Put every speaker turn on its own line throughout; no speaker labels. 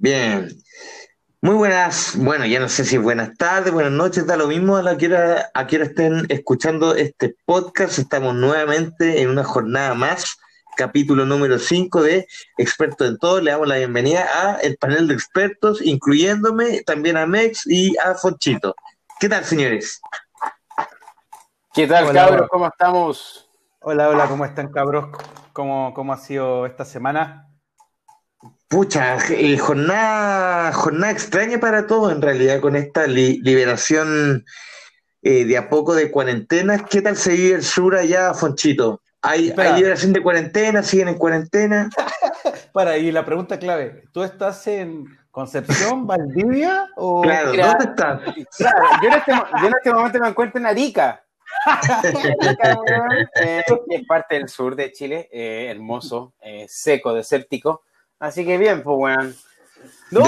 Bien. Muy buenas, bueno, ya no sé si buenas tardes, buenas noches, da lo mismo a la que hora, a que estén escuchando este podcast. Estamos nuevamente en una jornada más, capítulo número 5 de Expertos en Todo. Le damos la bienvenida a el panel de expertos, incluyéndome también a Mex y a Fonchito. ¿Qué tal, señores?
¿Qué tal, cabros? ¿Cómo estamos?
Hola, hola, ¿cómo están, cabros? ¿Cómo, cómo ha sido esta semana?
Pucha, eh, jornada, jornada extraña para todos en realidad con esta liberación eh, de a poco de cuarentenas. ¿Qué tal se vive el sur allá, Fonchito? ¿Hay, liberación de cuarentena? ¿Siguen en cuarentena?
para, y la pregunta clave, ¿tú estás en Concepción, Valdivia? O...
Claro, ¿dónde estás?
Claro, yo en, este, yo en este momento me encuentro en Arica. Eh, es parte del sur de Chile, hermoso, seco, desértico. Así que bien, pues, weón. No,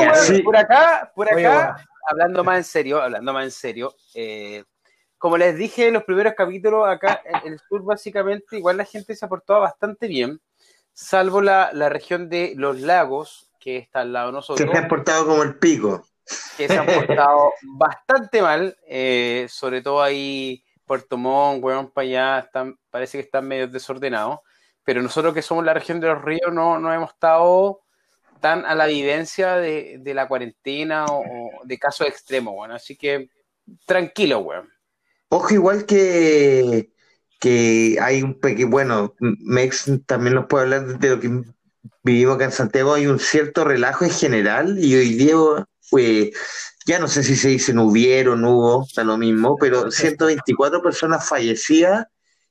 por acá, por acá, hablando más en serio, hablando más en serio, eh, como les dije en los primeros capítulos, acá en el sur básicamente igual la gente se ha portado bastante bien, salvo la, región de los lagos, que está al lado de nosotros.
Que se han portado como el pico.
Que se han portado bastante mal, eh, sobre todo ahí Puerto Montt, weón, para allá, están, parece que están medio desordenados pero nosotros que somos la región de los ríos no, no hemos estado tan a la vivencia de, la cuarentena o, de casos extremos, bueno, así que tranquilo, weón.
Ojo, igual que, que hay un pequeño, bueno, Mex también nos puede hablar de lo que vivimos acá en Santiago, hay un cierto relajo en general y hoy día, pues, ya no sé si se dice no hubieron, no hubo, está lo mismo, pero 124 personas fallecidas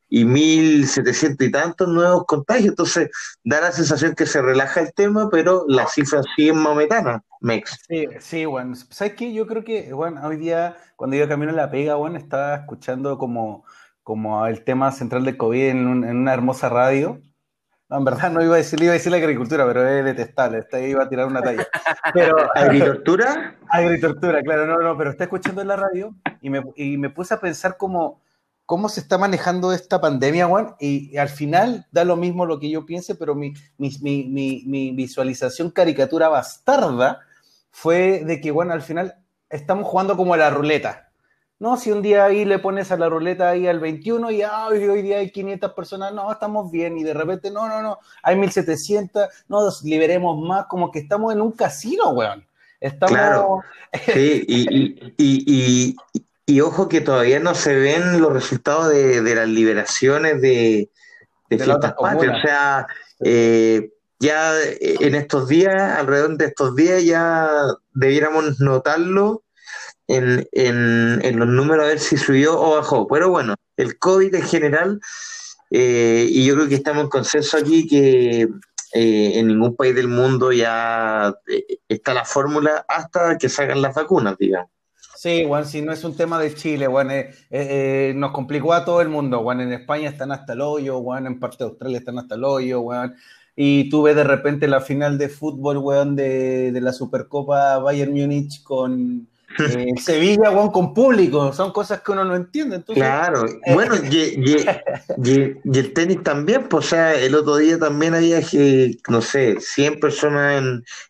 y 1.700 y tantos nuevos contagios. Entonces, da la sensación que se relaja el tema, pero las cifras siguen mametanas, Mex.
Sí, sí, bueno. ¿Sabes qué? Yo creo que, bueno, hoy día, cuando iba camino a la pega, bueno, estaba escuchando como, como el tema central de COVID en, una hermosa radio. No, en verdad no iba a decir, iba a decir la agricultura, pero es detestable, está, iba a tirar una talla. Pero,
¿Agricultura?
Agricultura, claro, no, no, pero está escuchando en la radio y me, y me puse a pensar como cómo se está manejando esta pandemia, Juan, y, al final da lo mismo lo que yo piense, pero mi, visualización caricatura bastarda fue de que, bueno, al final estamos jugando como a la ruleta. No, si un día ahí le pones a la ruleta ahí al 21 y hoy día hay 500 personas, no, estamos bien, y de repente, no, no, no, hay 1700, no, liberemos más, como que estamos en un casino, weón. Estamos...
Claro. Sí, y, y ojo que todavía no se ven los resultados de, las liberaciones de, de, fiestas patrias. O sea, eh, ya en estos días, alrededor de estos días, ya debiéramos notarlo en, los números a ver si subió o bajó. Pero bueno, el COVID en general, eh, y yo creo que estamos en consenso aquí que eh, en ningún país del mundo ya está la fórmula hasta que salgan las vacunas, digamos.
Sí, Juan, si no es un tema de Chile, Juan, eh, eh, nos complicó a todo el mundo, Juan, en España están hasta el hoyo, Juan, en parte de Australia están hasta el hoyo, Juan, y tú ves de repente la final de fútbol, Juan, de, de la Supercopa Bayern Múnich con, eh, Sevilla, Juan, con público, son cosas que uno no entiende.
claro, eh, bueno, y, el tenis también, pues, o sea, el otro día también había, no sé, 100 personas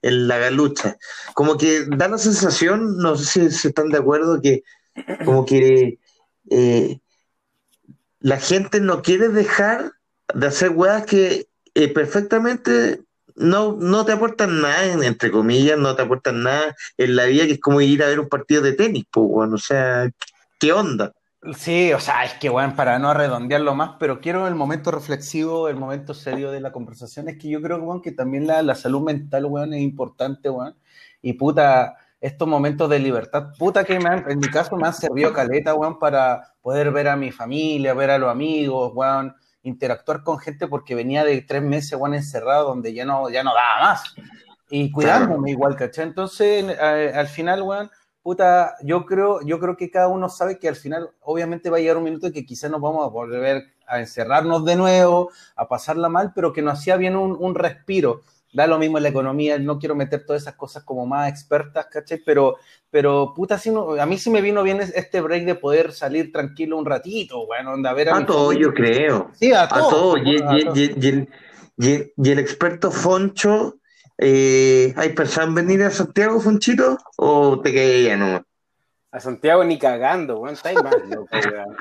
en, la galucha. Como que da la sensación, no sé si, están de acuerdo, que como que eh, la gente no quiere dejar de hacer weas que perfectamente no, no te aportan nada, entre comillas, no te aportan nada en la vida, que es como ir a ver un partido de tenis, pues, bueno, o sea, ¿qué onda?
Sí, o sea, es que, bueno, para no redondearlo más, pero quiero el momento reflexivo, el momento serio de la conversación, es que yo creo, bueno, que también la, salud mental, weón, es importante, weón, y puta, estos momentos de libertad, puta que me han, en mi caso me han servido caleta, weón, para poder ver a mi familia, ver a los amigos, weón, interactuar con gente porque venía de tres meses, Juan, encerrado, donde ya no, ya no daba más. Y cuidándome igual, ¿cachai? Entonces, al final, Juan, puta, yo creo, yo creo que cada uno sabe que al final, obviamente, va a llegar un minuto que quizás nos vamos a volver a encerrarnos de nuevo, a pasarla mal, pero que nos hacía bien un, un respiro da lo mismo en la economía, no quiero meter todas esas cosas como más expertas, ¿cachai? Pero, pero puta, a mí sí me vino bien este break de poder salir tranquilo un ratito, bueno, a ver
a, a todo, yo creo.
Sí, a todo.
Y, el, experto Foncho Eh, ¿Hay pensado en venir a Santiago, Fonchito? ¿O te quedé ya no?
A Santiago ni cagando, weón. Está ahí más loco, weón.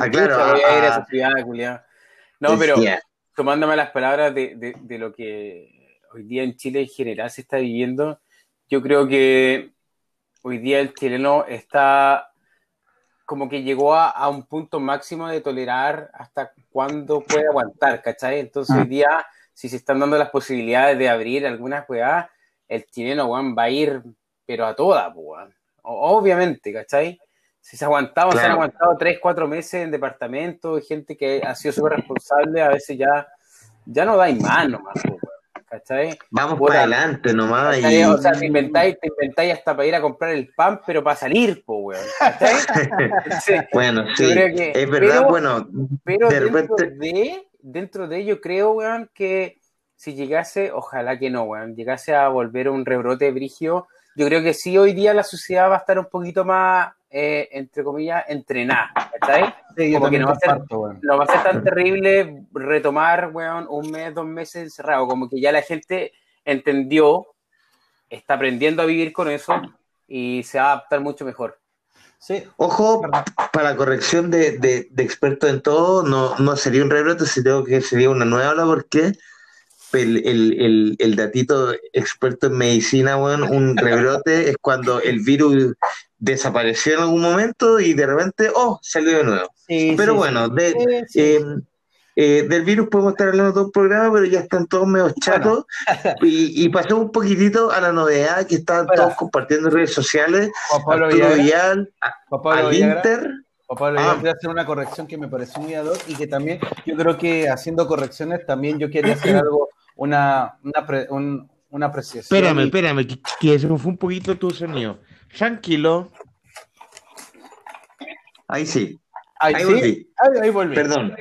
ah, claro.
Voy a ir a esa ciudad, No, pero tomándome las palabras de, de, de, lo que hoy día en Chile en general se está viviendo, yo creo que hoy día el chileno está como que llegó a, a un punto máximo de tolerar hasta cuándo puede aguantar, ¿cachai? Entonces hoy ah. día, si se están dando las posibilidades de abrir algunas weas, el chileno, weón, va a ir, pero a toda, weón. Obviamente, ¿cachai? Si se ha aguantado, se han aguantado tres, cuatro meses en departamento, gente que ha sido súper responsable, a veces ya, ya no da más nomás, ¿cachai?
Vamos para adelante nomás.
Y... O sea, te inventáis, te inventáis hasta para ir a comprar el pan, pero para salir, po, weón. ¿cachai?
bueno, sí, es verdad, bueno.
Pero dentro, de, dentro de ello creo, weón, que si llegase, ojalá que no, weón, llegase a volver un rebrote brigio, yo creo que sí hoy día la sociedad va a estar un poquito más, eh, entre comillas, entrenada, ¿cachai? Como que no va, a ser, no va a ser tan terrible retomar, weón, un mes, dos meses encerrado, como que ya la gente entendió, está aprendiendo a vivir con eso y se va a adaptar mucho mejor.
Sí. Ojo, para corrección de, de, de experto en todo, no, no sería un rebrote, sino que sería una nueva ola, porque el, el, el, datito experto en medicina, bueno, un rebrote es cuando el virus desapareció en algún momento y de repente, oh, salió de nuevo. pero bueno, de, em, eh, del virus podemos estar hablando todo un programa, pero ya están todos medio chatos. Y, y pasamos un poquitito a la novedad que están todos compartiendo en redes sociales.
Arturo Vial, al Inter. Papá, ah. voy a hacer una corrección que me pareció muy ad y que también yo creo que haciendo correcciones también yo quería hacer algo una, una, una apreciación.
Espérame, espérame, que, se me fue un poquito tu sonido. Tranquilo. Ahí sí.
Ahí, sí. Volví. Ahí, volví.
Perdón.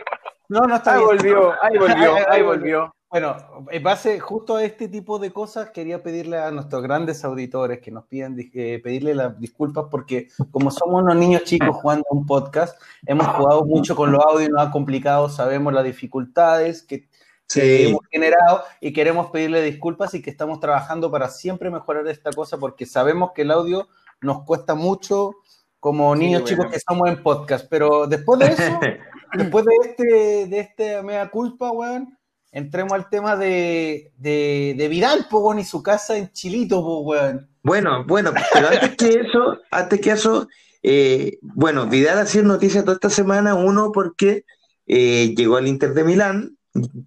No, no está ahí Volvió, ahí volvió, ahí volvió.
Bueno, en base justo a este tipo de cosas, quería pedirle a nuestros grandes auditores que nos pidan eh, pedirle las disculpas porque como somos unos niños chicos jugando un podcast, hemos jugado mucho con los audios, nos ha complicado, sabemos las dificultades que que hemos generado y queremos pedirle disculpas y que estamos trabajando para siempre mejorar esta cosa porque sabemos que el audio nos cuesta mucho como niños chicos que estamos en podcast, pero después de eso, después de este, de este mea culpa, weón, entremos al tema de, de, Vidal, po, y su casa en Chilito, weón.
Bueno, bueno, pero antes que eso, antes que eso, eh, bueno, Vidal ha sido noticia toda esta semana, uno porque eh, llegó al Inter de Milán,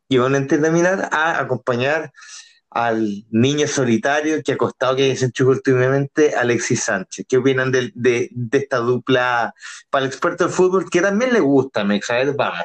llegó a terminar a acompañar al niño solitario que ha costado que se enchufó últimamente, Alexis Sánchez. ¿Qué opinan de, de, esta dupla para el experto del fútbol que también le gusta, me Vamos.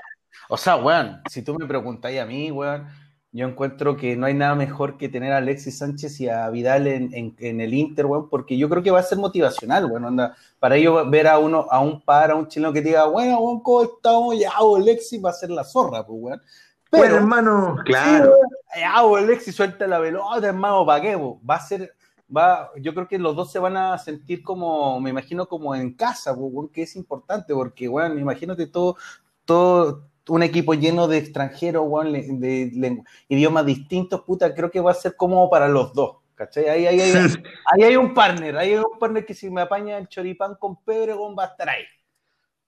O sea, weón, si tú me preguntáis a mí, weón, yo encuentro que no hay nada mejor que tener a Alexis Sánchez y a Vidal en, en, el Inter, weón, porque yo creo que va a ser motivacional, weón, anda, para ello ver a uno, a un par, a un chileno que diga, bueno, weón, ¿cómo estamos? Ya, Alexis va a ser la zorra, pues, weón.
Pero, hermano, claro.
Sí, ah, Alexis suelta la pelota, hermano, ¿para qué? Va a ser, va, yo creo que los dos se van a sentir como, me imagino, como en casa, que es importante, porque, bueno, imagínate todo, todo, un equipo lleno de extranjeros, bueno, de, idiomas distintos, puta, creo que va a ser como para los dos. ¿Cachai? Ahí, ahí, ahí, hay un partner, ahí hay un partner que si me apaña el choripán con Pedro, va a estar ahí.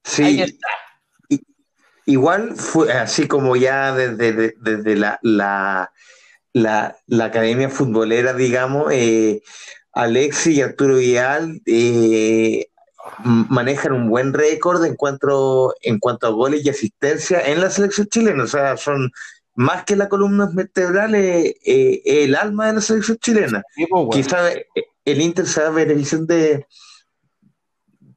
Sí. Ahí está. Igual fue así como ya desde, desde la, la, la, academia futbolera, digamos, eh, Alexis y Arturo Vial eh, manejan un buen récord en cuanto, en cuanto a goles y asistencia en la selección chilena. O sea, son más que la columna vertebral, eh, el alma de la selección chilena. Pues, Quizá el Inter se da beneficio de,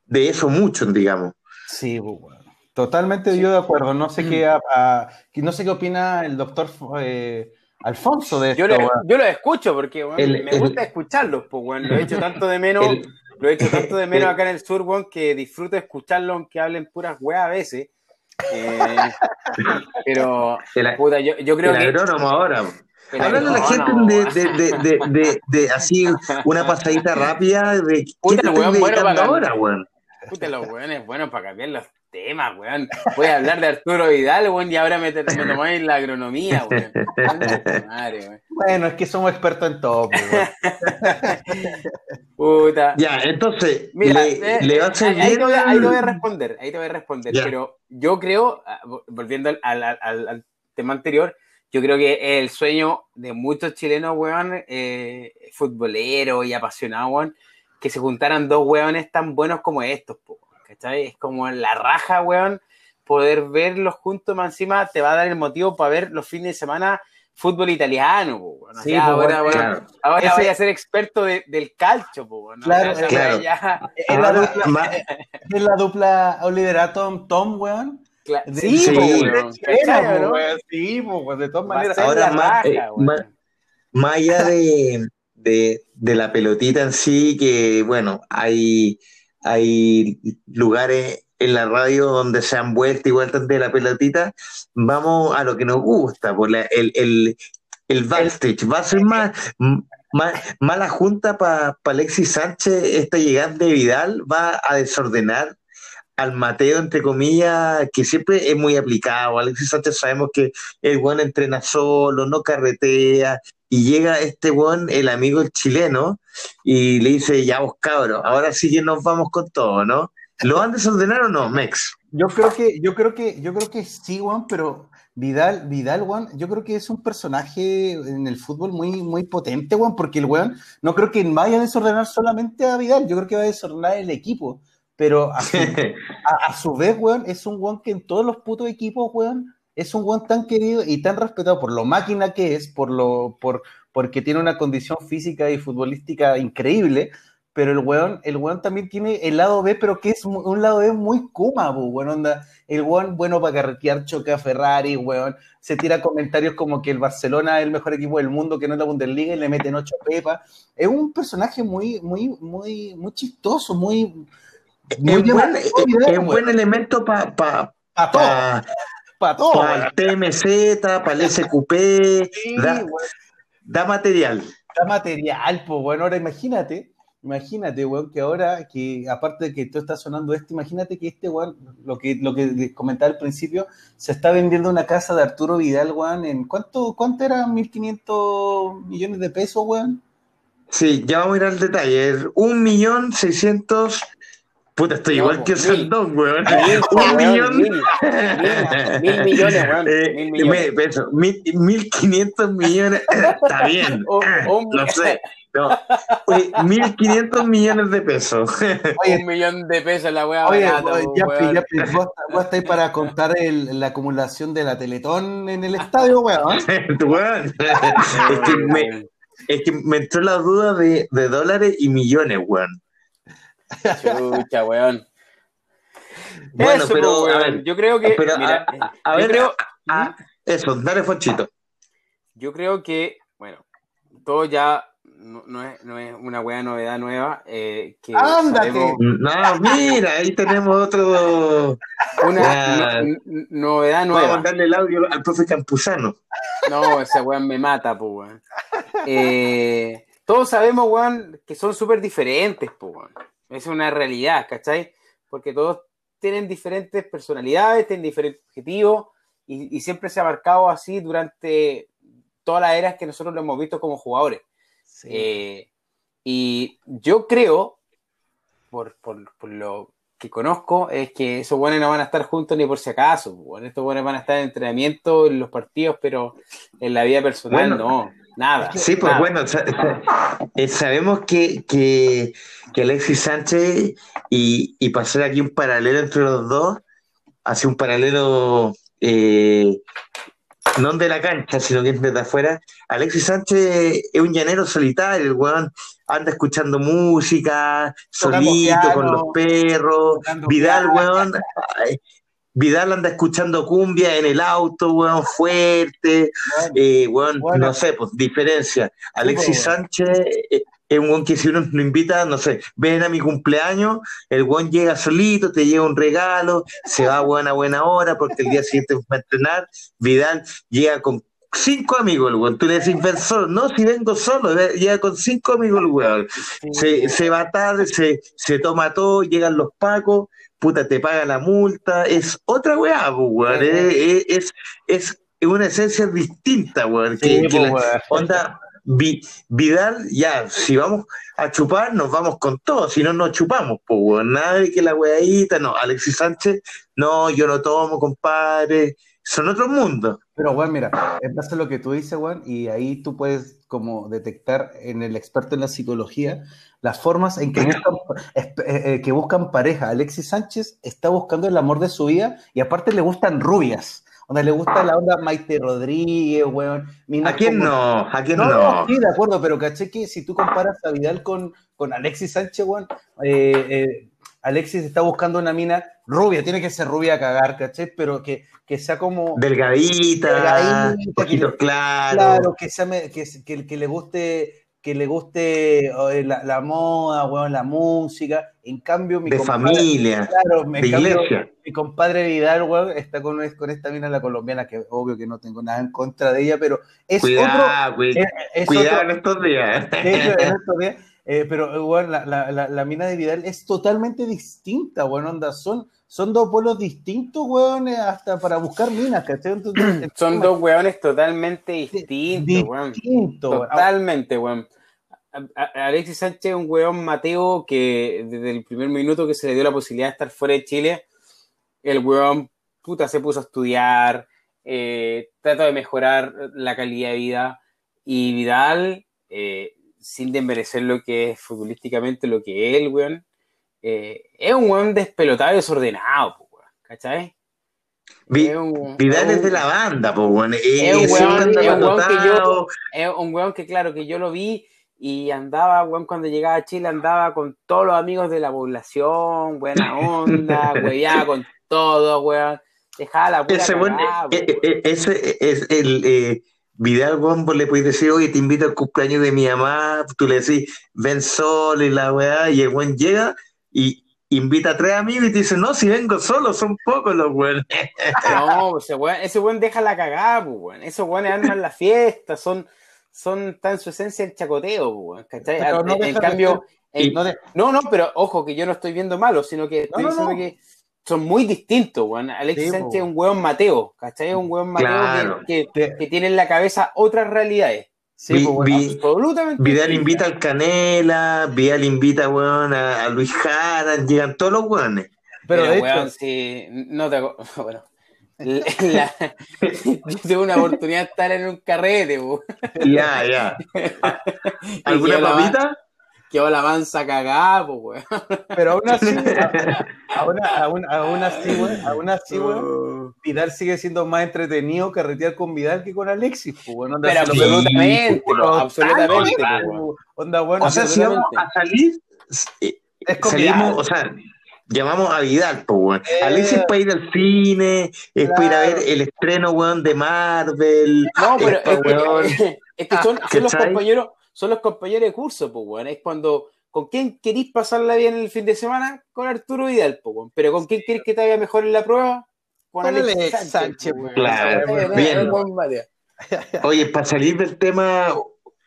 de eso mucho, digamos.
Sí, pues, Totalmente yo de acuerdo. No sé qué, mm. no sé qué opina el doctor eh, Alfonso de
esto. Yo lo, yo lo escucho porque me gusta escucharlos, pues bueno, lo he hecho tanto de menos, lo he hecho tanto de menos acá en el sur, bueno, que disfruto escucharlo aunque hablen puras weas a veces. Eh, pero puta, yo, yo, creo que.
ahora. Hablando a la gente de, de, de, de, de, así una pasadita rápida de
qué te estoy bueno ahora, weón. Puta, los weones bueno para cambiar los tema, weón. Voy a hablar de Arturo Vidal, weón, y ahora me, me tomáis la agronomía, weón.
Bueno, es que somos expertos en todo, pues, weón.
Puta. Ya, entonces,
Mira, le, eh, va a seguir... ahí, te voy a, ahí, te voy a, responder, ahí te voy a responder, pero yo creo, ah, volviendo al, al, al, tema anterior, yo creo que el sueño de muchos chilenos, weón, eh, futboleros y apasionados, weón, que se juntaran dos weones tan buenos como estos, ¿cachai? Es como la raja, weón, poder verlos juntos, más encima te va a dar el motivo para ver los fines de semana fútbol italiano, weón. sí, ahora, ahora voy a ser experto del calcio, weón.
Claro, claro. Es, la dupla, es la dupla Oliver Atom, Tom, weón.
Sí, sí, weón.
sí, weón. de todas maneras.
Ahora, más, eh, más allá de de, la pelotita en sí, que bueno, hay, hay lugares en la radio donde se han vuelto y vueltas de la pelotita, vamos a lo que nos gusta, por el, el, el backstage. Va a ser más, más, la junta para Alexis Sánchez, esta llegada de Vidal va a desordenar al Mateo, entre comillas, que siempre es muy aplicado. Alexis Sánchez sabemos que el buen entrena solo, no carretea, y llega este buen, el amigo chileno, y le dice, ya vos cabros, ahora sí que nos vamos con todo, ¿no? ¿Lo van a desordenar o no, Mex?
Yo creo que, yo creo que, yo creo que sí, Juan, pero Vidal, Vidal, Juan, yo creo que es un personaje en el fútbol muy, muy potente, Juan, porque el weón no creo que vaya a desordenar solamente a Vidal, yo creo que va a desordenar el equipo. Pero a su, vez, weón, es un weón que en todos los putos equipos, weón, es un weón tan querido y tan respetado por lo máquina que es, por lo, por, porque tiene una condición física y futbolística increíble, pero el weón, el weón también tiene el lado B, pero que es un lado B muy Kuma, weón, onda, el weón bueno para carretear, choca a Ferrari, weón, se tira comentarios como que el Barcelona es el mejor equipo del mundo, que no es la Bundesliga, y le meten ocho pepas, es un personaje muy, muy, muy, muy chistoso, muy...
es, un buen, elemento para pa, pa,
para todo.
Para el TMZ, para el SQP, da, material.
Da material, pues bueno, ahora imagínate, imagínate, weón, que ahora, que aparte de que tú estás sonando esto, imagínate que este weón, lo que, lo que comentaba al principio, se está vendiendo una casa de Arturo Vidal, weón, en ¿cuánto, cuánto era? ¿1.500 millones de pesos, weón?
Sí, ya vamos a ir al detalle. Un millón seiscientos Puta, estoy igual que Sandón, weón. Un millón.
Mil, millones, weón. Eh, mil millones.
mil, quinientos millones. Está bien. lo sé. No, mil quinientos millones de pesos.
un millón de pesos la weá.
Oye, ya, ya, vos, vos estáis para contar el, la acumulación de la Teletón en el estadio, weón.
weón. es, que me, es que me entró la duda de, de dólares y millones, weón.
Chucha, weón. Bueno, pero a ver, yo creo que. mira, a, ver, creo,
eso, dale Fonchito.
Yo creo que, bueno, todo ya no, es, no es, una buena novedad nueva. Eh, que
Sabemos... No, mira, ahí tenemos otro.
Una novedad nueva.
Vamos a darle el audio al profe Campuzano.
No, ese weón me mata, pues, weón. Eh, todos sabemos, weón, que son súper diferentes, pues, weón. Es una realidad, ¿cachai? Porque todos tienen diferentes personalidades, tienen diferentes objetivos y, siempre se ha marcado así durante todas las eras que nosotros lo hemos visto como jugadores. Eh, y yo creo, por, lo que conozco, es que esos buenos no van a estar juntos ni por si acaso. Bueno, estos buenos van a estar en entrenamiento, en los partidos, pero en la vida personal no. Nada.
Sí, pues bueno, eh, sabemos que, que, Alexis Sánchez, y, y pasar aquí un paralelo entre los dos, hace un paralelo eh, no de la cancha, sino que es desde afuera. Alexis Sánchez es un llanero solitario, el weón anda escuchando música, solito, con los perros. Vidal, weón, Vidal anda escuchando cumbia en el auto, weón, fuerte, eh, weón, no sé, pues diferencia. Alexis Sánchez eh, es un weón que si uno lo invita, no sé, ven a mi cumpleaños, el weón llega solito, te lleva un regalo, se va a buena buena hora porque el día siguiente va a entrenar. Vidal llega con cinco amigos el weón. Tú le decís, ven solo. No, si vengo solo, llega con cinco amigos el weón. Se, se va tarde, se, se toma todo, llegan los pacos, puta, te paga la multa. Es otra weá, pues, weón. Es, es, es, una esencia distinta, weón. que, pues, onda, Vidal, ya, si vamos a chupar, nos vamos con todo, si no, nos chupamos, pues, weón. Nada de que la weadita, no. Alexis Sánchez, no, yo no tomo, compadre. Son otros mundos.
Pero, weón, mira, en base a lo que tú dices, weón, y ahí tú puedes como detectar en el experto en la psicología las formas en que buscan, eh, eh, que buscan pareja. Alexis Sánchez está buscando el amor de su vida y aparte le gustan rubias. Donde le gusta la onda Maite Rodríguez, weón.
¿A quién no? ¿A quién no?
Sí, de acuerdo, pero caché que si tú comparas a Vidal con, con Alexis Sánchez, weón, eh, Alexis está buscando una mina rubia, tiene que ser rubia a cagar, ¿caché? Pero que, que sea como...
Delgadita, poquito claro. Claro,
que, sea, que, que, le guste que le guste eh, la, moda, bueno, la música. En cambio,
mi de familia, claro, de iglesia.
Mi compadre Vidal, weón, está con, con esta mina la colombiana, que obvio que no tengo nada en contra de ella, pero es
cuidado, otro, cuidado en estos días.
en estos días eh, pero, bueno, la, la, la, mina de Vidal es totalmente distinta, bueno, onda, son, son dos pueblos distintos, weones, hasta para buscar minas, ¿cachai?
son dos weones totalmente distintos, weón. Totalmente, weón. Alexis Sánchez es un weón Mateo que desde el primer minuto que se le dio la posibilidad de estar fuera de Chile, el weón puta se puso a estudiar, eh, trata de mejorar la calidad de vida y Vidal eh, sin desmerecer lo que es futbolísticamente lo que es el weón, eh, es un weón despelotado y desordenado, weón, ¿cachai?
Vidal es de la banda, pues, weón.
Es un weón, que yo, es un weón que, claro, que yo lo vi y andaba, weón, cuando llegaba a Chile, andaba con todos los amigos de la población, buena onda, weón, con todo, weón. Dejaba la puta
ese, e, e, ese es el, Vidal, Bombo le puedes decir, oye, te invito al cumpleaños de mi mamá, tú le decís, ven solo y la weá, y el buen llega y invita a tres amigos y te dice, no, si vengo solo, son pocos los buenos.
No, ese buen, ese buen deja la cagada, pues, weón. Esos buenos arman la fiesta, son, son, tan su esencia el chacoteo, pues, ¿cachai? en cambio, no, no, pero ojo, que yo no estoy viendo malo, sino que estoy diciendo que son muy distintos, weón. Alexis Sánchez es un weón Mateo, ¿cachai? Es un weón Mateo que, que, tiene en la cabeza otras realidades.
Sí, pues, absolutamente. Vidal invita al Canela, Vidal invita, weón, a, Luis Jara, llegan todos los weones.
Pero, de weón, sí, no te bueno. La, yo tuve una oportunidad de estar en un carrete, weón.
Ya, ya. ¿Alguna papita?
Quedó la mansa cagada, pues, weón.
Pero aún así, aún, aún, aún así, weón, aún así, weón, oh. Vidal sigue siendo más entretenido carretear con Vidal que con Alexis, pues, weón.
Pero absolutamente, absolutamente,
Onda, bueno, o sea, si vamos a salir, eh, salimos, o sea, llamamos a Vidal, pues, weón. Eh, Alexis para ir al cine, es para ir a ver el estreno, weón, de Marvel.
No, pero es, que, es que son, son los compañeros son los compañeros de curso, pues, weón. Es cuando, ¿con quién querís pasarla bien el fin de semana? Con Arturo Vidal, pues, weón. Pero ¿con quién querés que te vaya mejor en la prueba?
Con, Alex Sánchez,
weón. Claro, bien. Oye, para salir del tema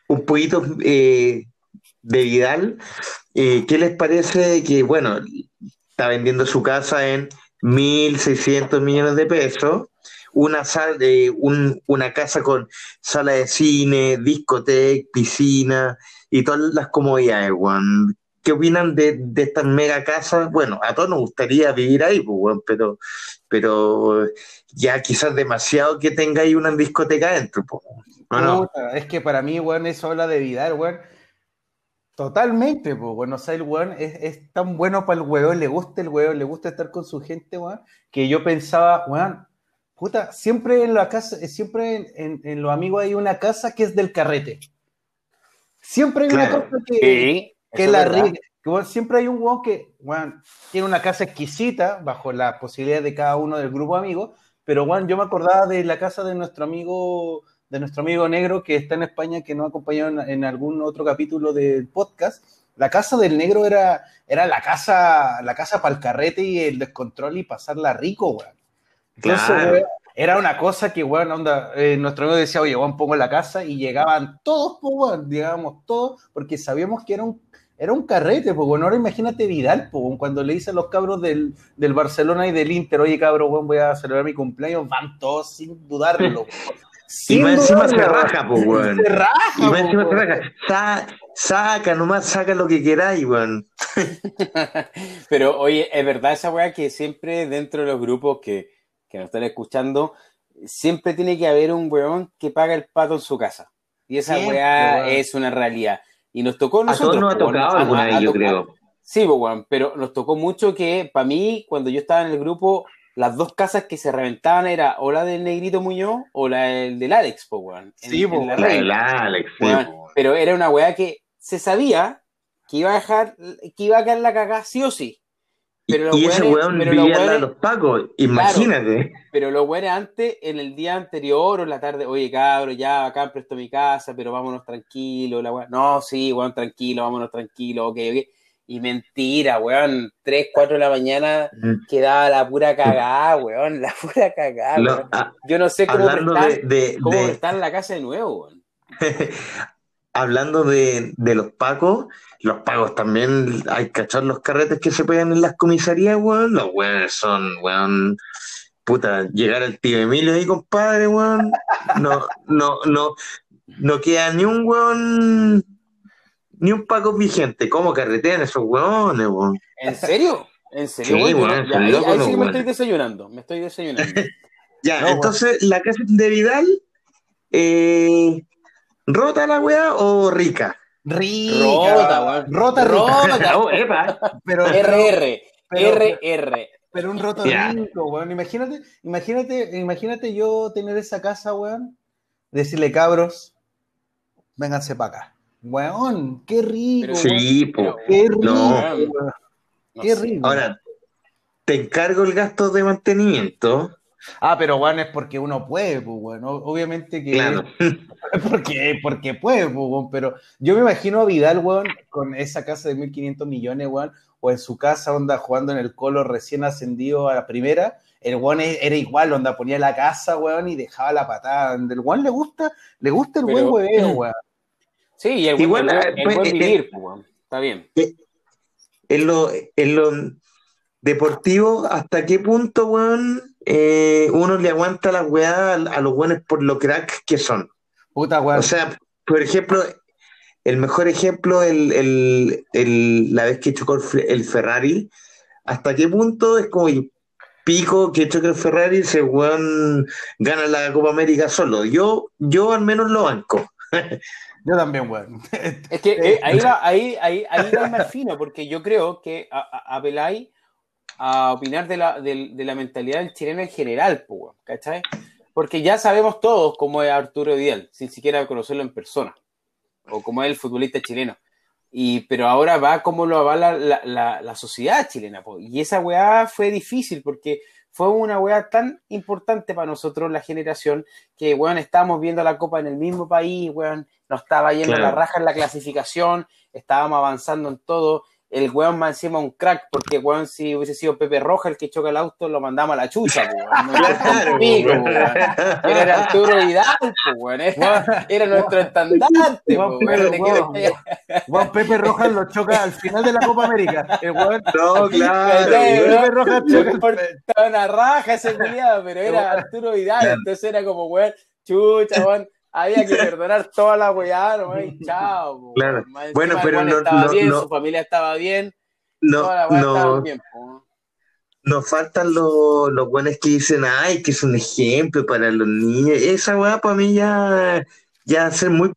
un poquito eh, de Vidal, eh, ¿qué les parece que, bueno, está vendiendo su casa en 1.600 millones de pesos? Una, sala de, una casa con sala de cine, discoteca, piscina y todas las comodidades, Juan. ¿Qué opinan de, de estas mega casas? Bueno, a todos nos gustaría vivir ahí, pues, pero, pero ya quizás demasiado que tenga ahí una discoteca dentro. Pues,
Es que para mí, weón, eso habla de vida, weón. Totalmente, pues, bueno, o sea, el weón es, es, tan bueno para el weón, le gusta el weón, le gusta estar con su gente, weón, que yo pensaba, weón, Puta, siempre en la casa, siempre en, los amigos hay una casa que es del carrete. Siempre hay una casa que, que la rica. siempre hay un weón que tiene una casa exquisita bajo la posibilidad de cada uno del grupo de amigos, pero bueno, yo me acordaba de la casa de nuestro amigo de nuestro amigo negro que está en España, que nos acompañó en, en algún otro capítulo del podcast. La casa del negro era, era la casa, la casa para el carrete y el descontrol y pasarla rico, weón. Entonces, era una cosa que, weón, onda, eh, nuestro amigo decía, oye, weón, pongo en la casa y llegaban todos, pues, weón, llegábamos todos, porque sabíamos que era un, era un carrete, pues, weón. Ahora imagínate Vidal, pues, weón, cuando le dicen los cabros del, del, Barcelona y del Inter, oye, cabro, weón, voy a celebrar mi cumpleaños, van todos sin dudarlo,
y más encima se raja, pues, weón. Se raja, y más encima se raja. saca, nomás saca lo que queráis, weón.
Pero, oye, es verdad esa weá que siempre dentro de los grupos que, que nos están escuchando, siempre tiene que haber un weón que paga el pato en su casa. Y esa weá es una realidad. Y nos tocó nosotros.
A todos nos ha tocado alguna vez, yo creo.
Sí, weón, pero nos tocó mucho que, para mí, cuando yo estaba en el grupo, las dos casas que se reventaban era o la del Negrito Muñoz o la del, Alex, po, weón.
Sí, po, la, del Alex,
Pero era una weá que se sabía que iba a dejar, que iba a caer la cagada sí o sí.
Pero y ese weón vivía a los pacos, imagínate.
pero lo bueno antes, en el día anterior o en la tarde, oye cabrón, ya acá presto mi casa, pero vámonos tranquilos, la No, sí, weón, tranquilo, vámonos tranquilo, ok, ok. Y mentira, weón, 3, 4 de la mañana mm. quedaba la pura cagada, weón, la pura cagada. Yo no sé cómo, prestar, de, cómo en la casa de nuevo, weón.
hablando de, los pacos, los pacos también, hay que echar los carretes que se pegan en las comisarías, weón. Los weones son, weón, puta, llegar al tío Emilio ahí, compadre, weón. No, no, no, no queda ni un weón ni un Paco vigente. ¿Cómo carretean esos hueones, weón?
¿En serio? ¿En serio? Sí, weón, ahí, sí me estoy desayunando, me estoy desayunando.
ya, entonces, la casa de Vidal, eh, ¿rota la weá o rica?
Rica. Rota, weón. Rota, rota. Oh, epa. Pero, RR, RR.
Pero un roto rico, weón. Imagínate, imagínate, imagínate yo tener esa casa, weón. Decirle, cabros, vénganse para acá Weón, qué rico.
Sí, qué rico. Qué rico. Ahora, te encargo el gasto de mantenimiento.
Ah, pero weón, es porque uno puede, pues, weón. Obviamente que. Claro. porque, porque puede, pues, weón. Pero yo me imagino a Vidal, weón, con esa casa de 1500 millones, weón, o en su casa, onda, jugando en el colo recién ascendido a la primera. El weón era igual, onda, ponía la casa, weón, y dejaba la patada. El weón le gusta, le gusta el buen hueveo, weón.
Sí, y el Igual, buen, el pues, vivir, pues, está bien.
Eh, en lo, en lo deportivo, ¿hasta qué punto, weón, eh, uno le aguanta la weá a, los weones por lo crack que son?
Puta, weón.
O sea, por ejemplo, el mejor ejemplo, el, el, el, la vez que chocó el, Ferrari, ¿hasta qué punto es como pico que choque el Ferrari, ese weón gana la Copa América solo? Yo, yo al menos lo banco.
Yo también, weón.
Es que eh, ahí, va, ahí, ahí, ahí va más fino, porque yo creo que apeláis a, a opinar de la, de, la mentalidad del chileno en general, pues, ¿cachai? Porque ya sabemos todos cómo es Arturo Vidal, sin siquiera conocerlo en persona, o cómo es el futbolista chileno. Y, pero ahora va como lo avala la, la, la sociedad chilena, pues. y esa weá fue difícil porque fue una weá tan importante para nosotros, la generación, que, weón, estábamos viendo la Copa en el mismo país, weón, nos estaba yendo la raja en la clasificación, estábamos avanzando en todo, el weón más encima un crack, porque weón, si hubiese sido Pepe Roja el que choca el auto, lo mandamos a la chucha, weón. claro, weón. Era Arturo Vidal, weón. Era, era, nuestro estandarte, weón.
Juan Pepe Rojas lo choca al final de la Copa América. El weón,
no, claro. Pepe
Rojas choca. Estaba una raja ese culiado, pero era Arturo Vidal, entonces era como, weón, chucha, weón había que perdonar toda la weá, no y chao.
Claro. Bueno, pero no,
estaba
no,
bien, su familia estaba bien,
no, toda la weá estaba bien. Nos faltan los, los buenos que dicen, ay, que es un ejemplo para los niños. Esa weá para mí ya, ya ser muy,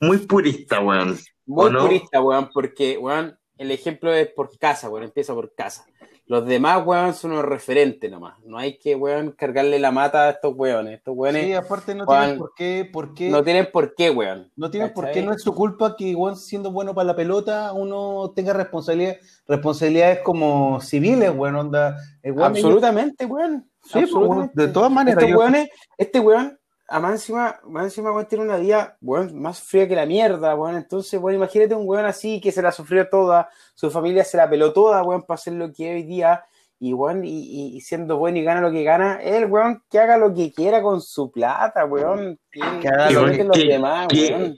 muy purista, weón.
Muy purista, weón, porque, weón, el ejemplo es por casa, weón, empieza por casa. Los demás, weón, son unos referentes nomás. No hay que, weón, cargarle la mata a estos weones. Estos weones.
Sí, aparte no tienen por qué, por qué.
No tienen por qué, weón.
No tienen por qué, no es su culpa que, weón, siendo bueno para la pelota, uno tenga responsabilidad, responsabilidades como civiles, weón, onda.
Absolutamente, weón. Sí, pues, de todas maneras. Estos weones, este weón a más encima, más encima, weón, tiene una vida, weón, más fría que la mierda, weón. Entonces, weón, imagínate un weón así que se la sufrió toda, su familia se la peló toda, weón, para hacer lo que hoy día. y, weón, y, siendo bueno y gana lo que gana, el weón que haga lo que quiera con su plata, weón. Que, haga lo que
los demás, weón.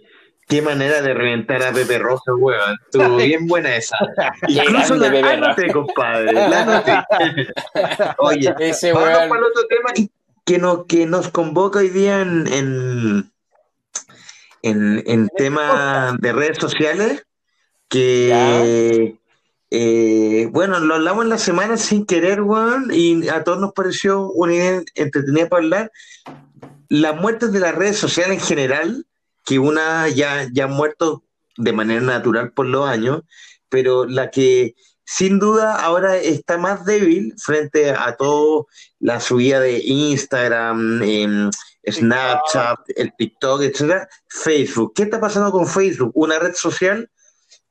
Qué manera de reventar a Pepe Rosa, weón. Estuvo bien buena esa. Incluso la anoté, compadre. La anoté. Oye, Ese vamos para el otro tema que, no, que nos convoca hoy día en, en, en, en tema de redes sociales. Que, eh, bueno, lo hablamos en la semana sin querer, weón, y a todos nos pareció una idea entretenida para hablar. Las muertes de las redes sociales en general que una ya, ya ha muerto de manera natural por los años, pero la que sin duda ahora está más débil frente a toda la subida de Instagram, em, Snapchat, el TikTok, etcétera, Facebook. ¿Qué está pasando con Facebook? Una red social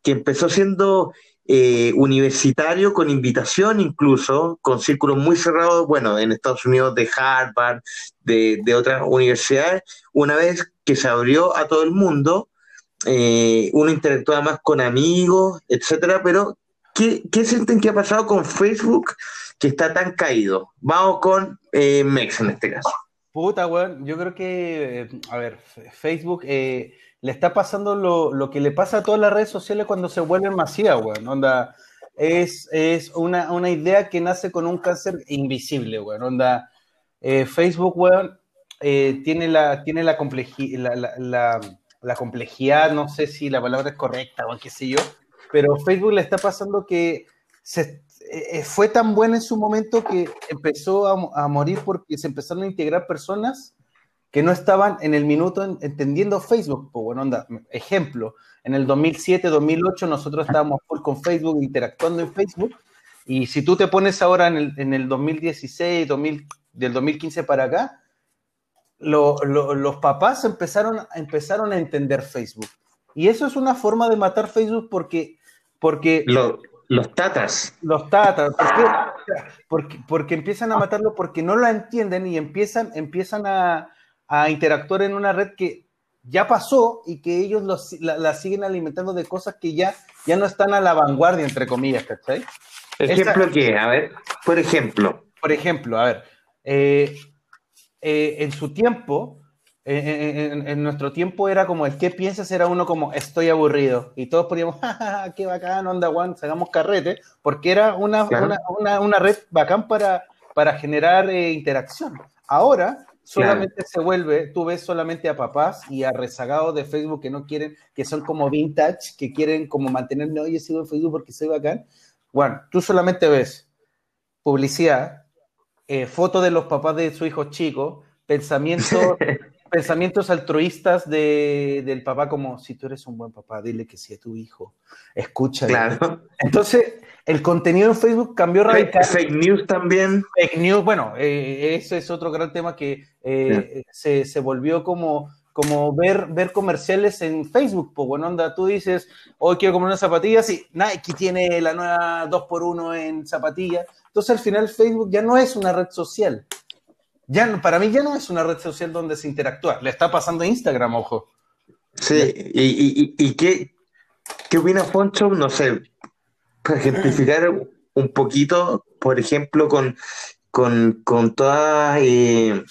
que empezó siendo eh, universitario con invitación incluso, con círculos muy cerrados, bueno, en Estados Unidos de Harvard, de, otras universidades, una vez que se abrió a todo el mundo, eh, uno interactúa más con amigos, etcétera, pero ¿qué, sienten que ha pasado con Facebook que está tan caído? Vamos con eh, Mex en este caso.
Puta, weón, yo creo que, eh, a ver, Facebook le está pasando lo, que le pasa a todas las redes sociales cuando se vuelven masivas, weón. Onda, es, es una, idea que nace con un cáncer invisible, weón. Onda, eh, Facebook, weón, eh, tiene, la, tiene la, la, complejidad, no sé si la palabra es correcta o qué sé yo, pero Facebook le está pasando que se, eh, fue tan buena en su momento que empezó a, a morir porque se empezaron a integrar personas que no estaban en el minuto entendiendo Facebook. Pues bueno, onda, ejemplo, en el 2007, 2008 nosotros estábamos con Facebook, interactuando en Facebook, y si tú te pones ahora en el, en el 2016, 2000, del 2015 para acá, los papás empezaron, empezaron a entender Facebook. Y eso es una forma de matar Facebook porque... porque
los tatas.
Los tatas. Porque, porque, empiezan a matarlo porque no lo entienden y empiezan, empiezan a, a interactuar en una red que ya pasó y que ellos la, siguen alimentando de cosas que ya, ya no están a la vanguardia, entre comillas, ¿cachai?
¿Ejemplo qué? A ver, por ejemplo.
Por ejemplo, a ver, eh, eh, en su tiempo, en, nuestro tiempo era como el que piensas, era uno como estoy aburrido. Y todos poníamos, jajaja, qué bacán, onda, Juan, hagamos carrete, porque era una, una, red bacán para, para generar eh, interacción. Ahora solamente se vuelve, tú ves solamente a papás y a rezagados de Facebook que no quieren, que son como vintage, que quieren como mantenerme, oye, sigo en Facebook porque soy bacán. Bueno, tú solamente ves publicidad, eh, fotos de los papás de su hijo chico, pensamientos, pensamientos altruistas de, del papá como, si tú eres un buen papá, dile que sí a tu hijo, escucha.
Claro.
Entonces, el contenido en Facebook cambió
radicalmente. Fake news también.
Fake news, bueno, eh, ese es otro gran tema que eh, se, se, volvió como, como ver, ver comerciales en Facebook. Pues bueno, onda, tú dices, hoy quiero comprar unas zapatillas y Nike tiene la nueva 2x1 en zapatillas. Entonces al final Facebook ya no es una red social. Ya, para mí ya no es una red social donde se interactúa. Le está pasando a Instagram, ojo.
Sí, y, y, y, qué, qué opina Poncho? No sé, para ejemplificar un poquito, por ejemplo, con, con, con todos eh,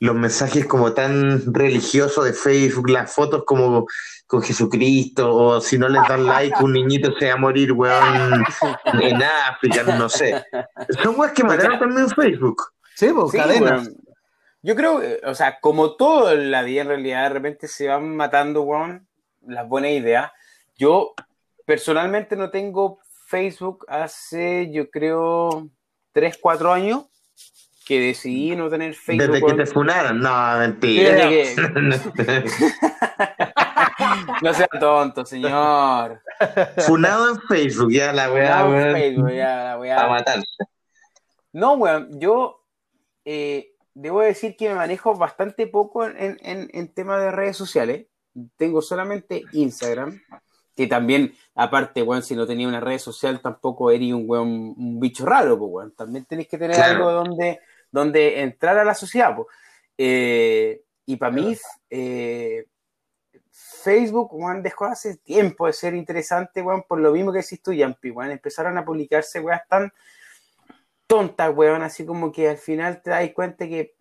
los mensajes como tan religiosos de Facebook, las fotos como con Jesucristo, o si no les dan like, un niñito se va a morir, weón, en África, no sé. Son weas que mataron también Facebook.
Sí, pues, cadenas.
Yo creo, o sea, como todo en la vida en realidad, de repente se van matando, weón, las buenas ideas. Yo personalmente no tengo Facebook hace, yo creo, 3, 4 años que decidí no tener Facebook.
Desde que te funaron, no, mentira.
no sea tonto, señor.
Funado en Facebook, ya la voy a,
Facebook, ya la voy a...
matar.
No, weón, yo eh, debo decir que me manejo bastante poco en, en, en tema de redes sociales. Tengo solamente Instagram que también, aparte, weón, si no tenía una red social, tampoco eres un weón, un bicho raro, pues, weón. También tenés que tener algo donde, donde entrar a la sociedad, pues. Eh, y para mí, eh, Facebook, weón, dejó hace tiempo de ser interesante, weón, por lo mismo que decís tú, Yampi, weón. Empezaron a publicarse, weón, tan tontas, weón, así como que al final te das cuenta que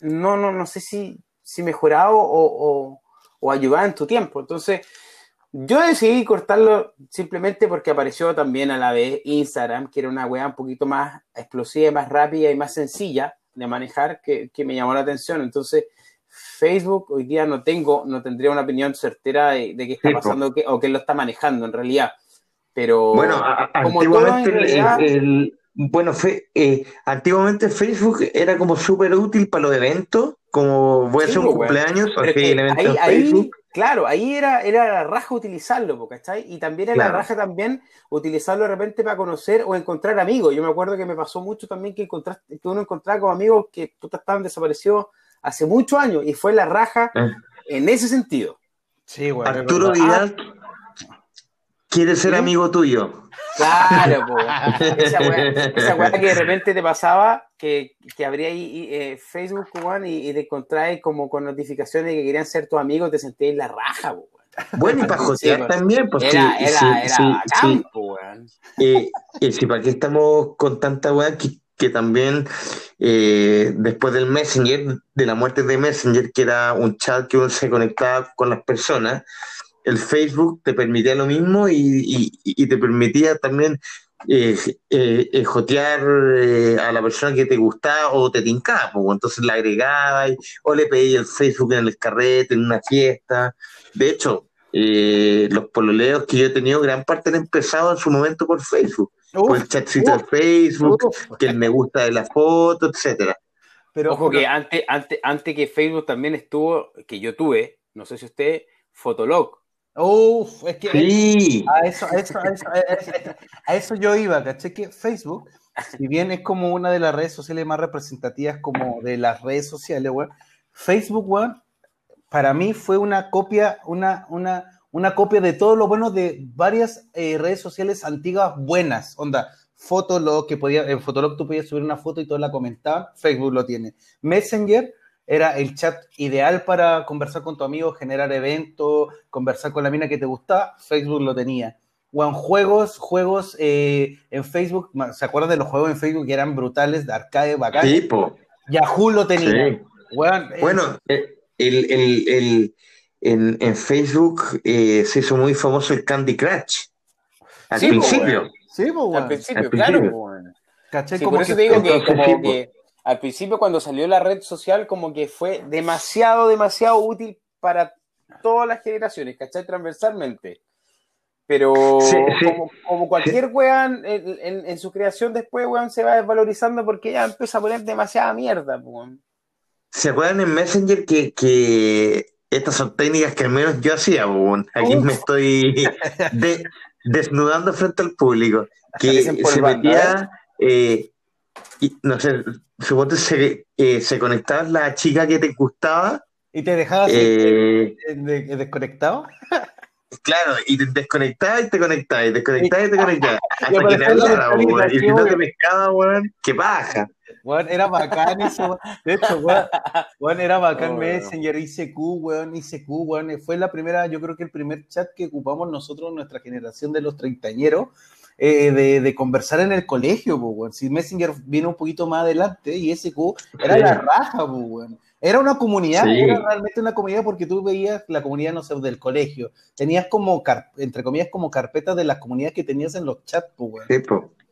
no, no, no sé si, si mejoraba o, o, o ayudaba en tu tiempo. Entonces, yo decidí cortarlo simplemente porque apareció también a la vez Instagram, que era una weá un poquito más explosiva, más rápida y más sencilla de manejar, que, me llamó la atención. Entonces, Facebook hoy día no tengo, no tendría una opinión certera de, qué está pasando o qué lo está manejando en realidad. Pero
bueno, antiguamente el, bueno, eh, antiguamente Facebook era como súper útil para los eventos, como voy a hacer un cumpleaños,
ahí, claro, ahí era, era la raja utilizarlo, ¿cachai? Y también era la raja también utilizarlo de repente para conocer o encontrar amigos. Yo me acuerdo que me pasó mucho también que, encontraste, que uno encontraba con amigos que estaban desaparecidos hace muchos años y fue la raja ah. en ese sentido.
Sí, bueno, Arturo Vidal quiere ser amigo tuyo.
Claro, po. Esa weá, que de repente te pasaba que, que abría ahí eh, Facebook, y, te encontráis como con notificaciones de que querían ser tus amigos, te sentías la raja.
Bueno, y para josear también, pues
era, sí, era, era
sí, eh, y si para qué estamos con tanta weá que, que también eh, después del Messenger, de la muerte de Messenger, que era un chat que uno se conectaba con las personas, el Facebook te permitía lo mismo y, te permitía también eh, eh, eh jotear eh, a la persona que te gustaba o te tincaba, pues, entonces la agregabas o le pedías el Facebook en el carrete, en una fiesta. De hecho, los pololeos que yo he tenido, gran parte han empezado en su momento por Facebook, por el chatcito de Facebook, que el me gusta de la foto, etcétera.
Pero ojo que antes, antes, antes que Facebook también estuvo, que yo tuve, no sé si usted, Fotolog.
Uf, es que a, eso, a, eso, a, eso, yo iba, ¿caché? Que Facebook, si bien es como una de las redes sociales más representativas como de las redes sociales, weón, Facebook, weón, para mí fue una copia, una, una, una copia de todo lo bueno de varias eh, redes sociales antiguas buenas, onda, Fotolog, que podía, en Fotolog tú podías subir una foto y todos la comentaban, Facebook lo tiene. Messenger, era el chat ideal para conversar con tu amigo, generar eventos, conversar con la mina que te gustaba, Facebook lo tenía. O en juegos, juegos eh, en Facebook, ¿se acuerdan de los juegos en Facebook que eran brutales, de arcade, bacán?
Tipo.
Yahoo lo tenía.
Eh, bueno, eh, el, en, Facebook se hizo muy famoso el Candy Crush. Al principio.
Sí, Al principio, claro. por eso te digo que, como que al principio cuando salió la red social como que fue demasiado, demasiado útil para todas las generaciones, ¿cachai? Transversalmente. Pero como, cualquier weón, en, su creación después, weón, se va desvalorizando porque ya empieza a poner demasiada mierda, weón.
¿Se acuerdan en Messenger que, estas son técnicas que al menos yo hacía, weón? Aquí me estoy desnudando frente al público. Que se metía... ¿eh? Eh, no sé, supongo se, eh, se conectaba la chica que te gustaba.
¿Y te dejaba eh, desconectado?
Claro, y te desconectaba y te conectaba, y desconectaba y te conectaba. Hasta que te hablara, weón. Y si no te pescaba, weón, que baja.
Weón, era bacán eso. De hecho, weón, era bacán oh, Messenger, ICQ, weón, ICQ, weón. Fue la primera, yo creo que el primer chat que ocupamos nosotros, nuestra generación de los treintañeros, eh, de, conversar en el colegio, pues, Si Messenger vino un poquito más adelante y SQ era la raja, pues, Era una comunidad, era realmente una comunidad porque tú veías la comunidad, no sé, del colegio. Tenías como, entre comillas, como carpetas de las comunidades que tenías en los chats, pues,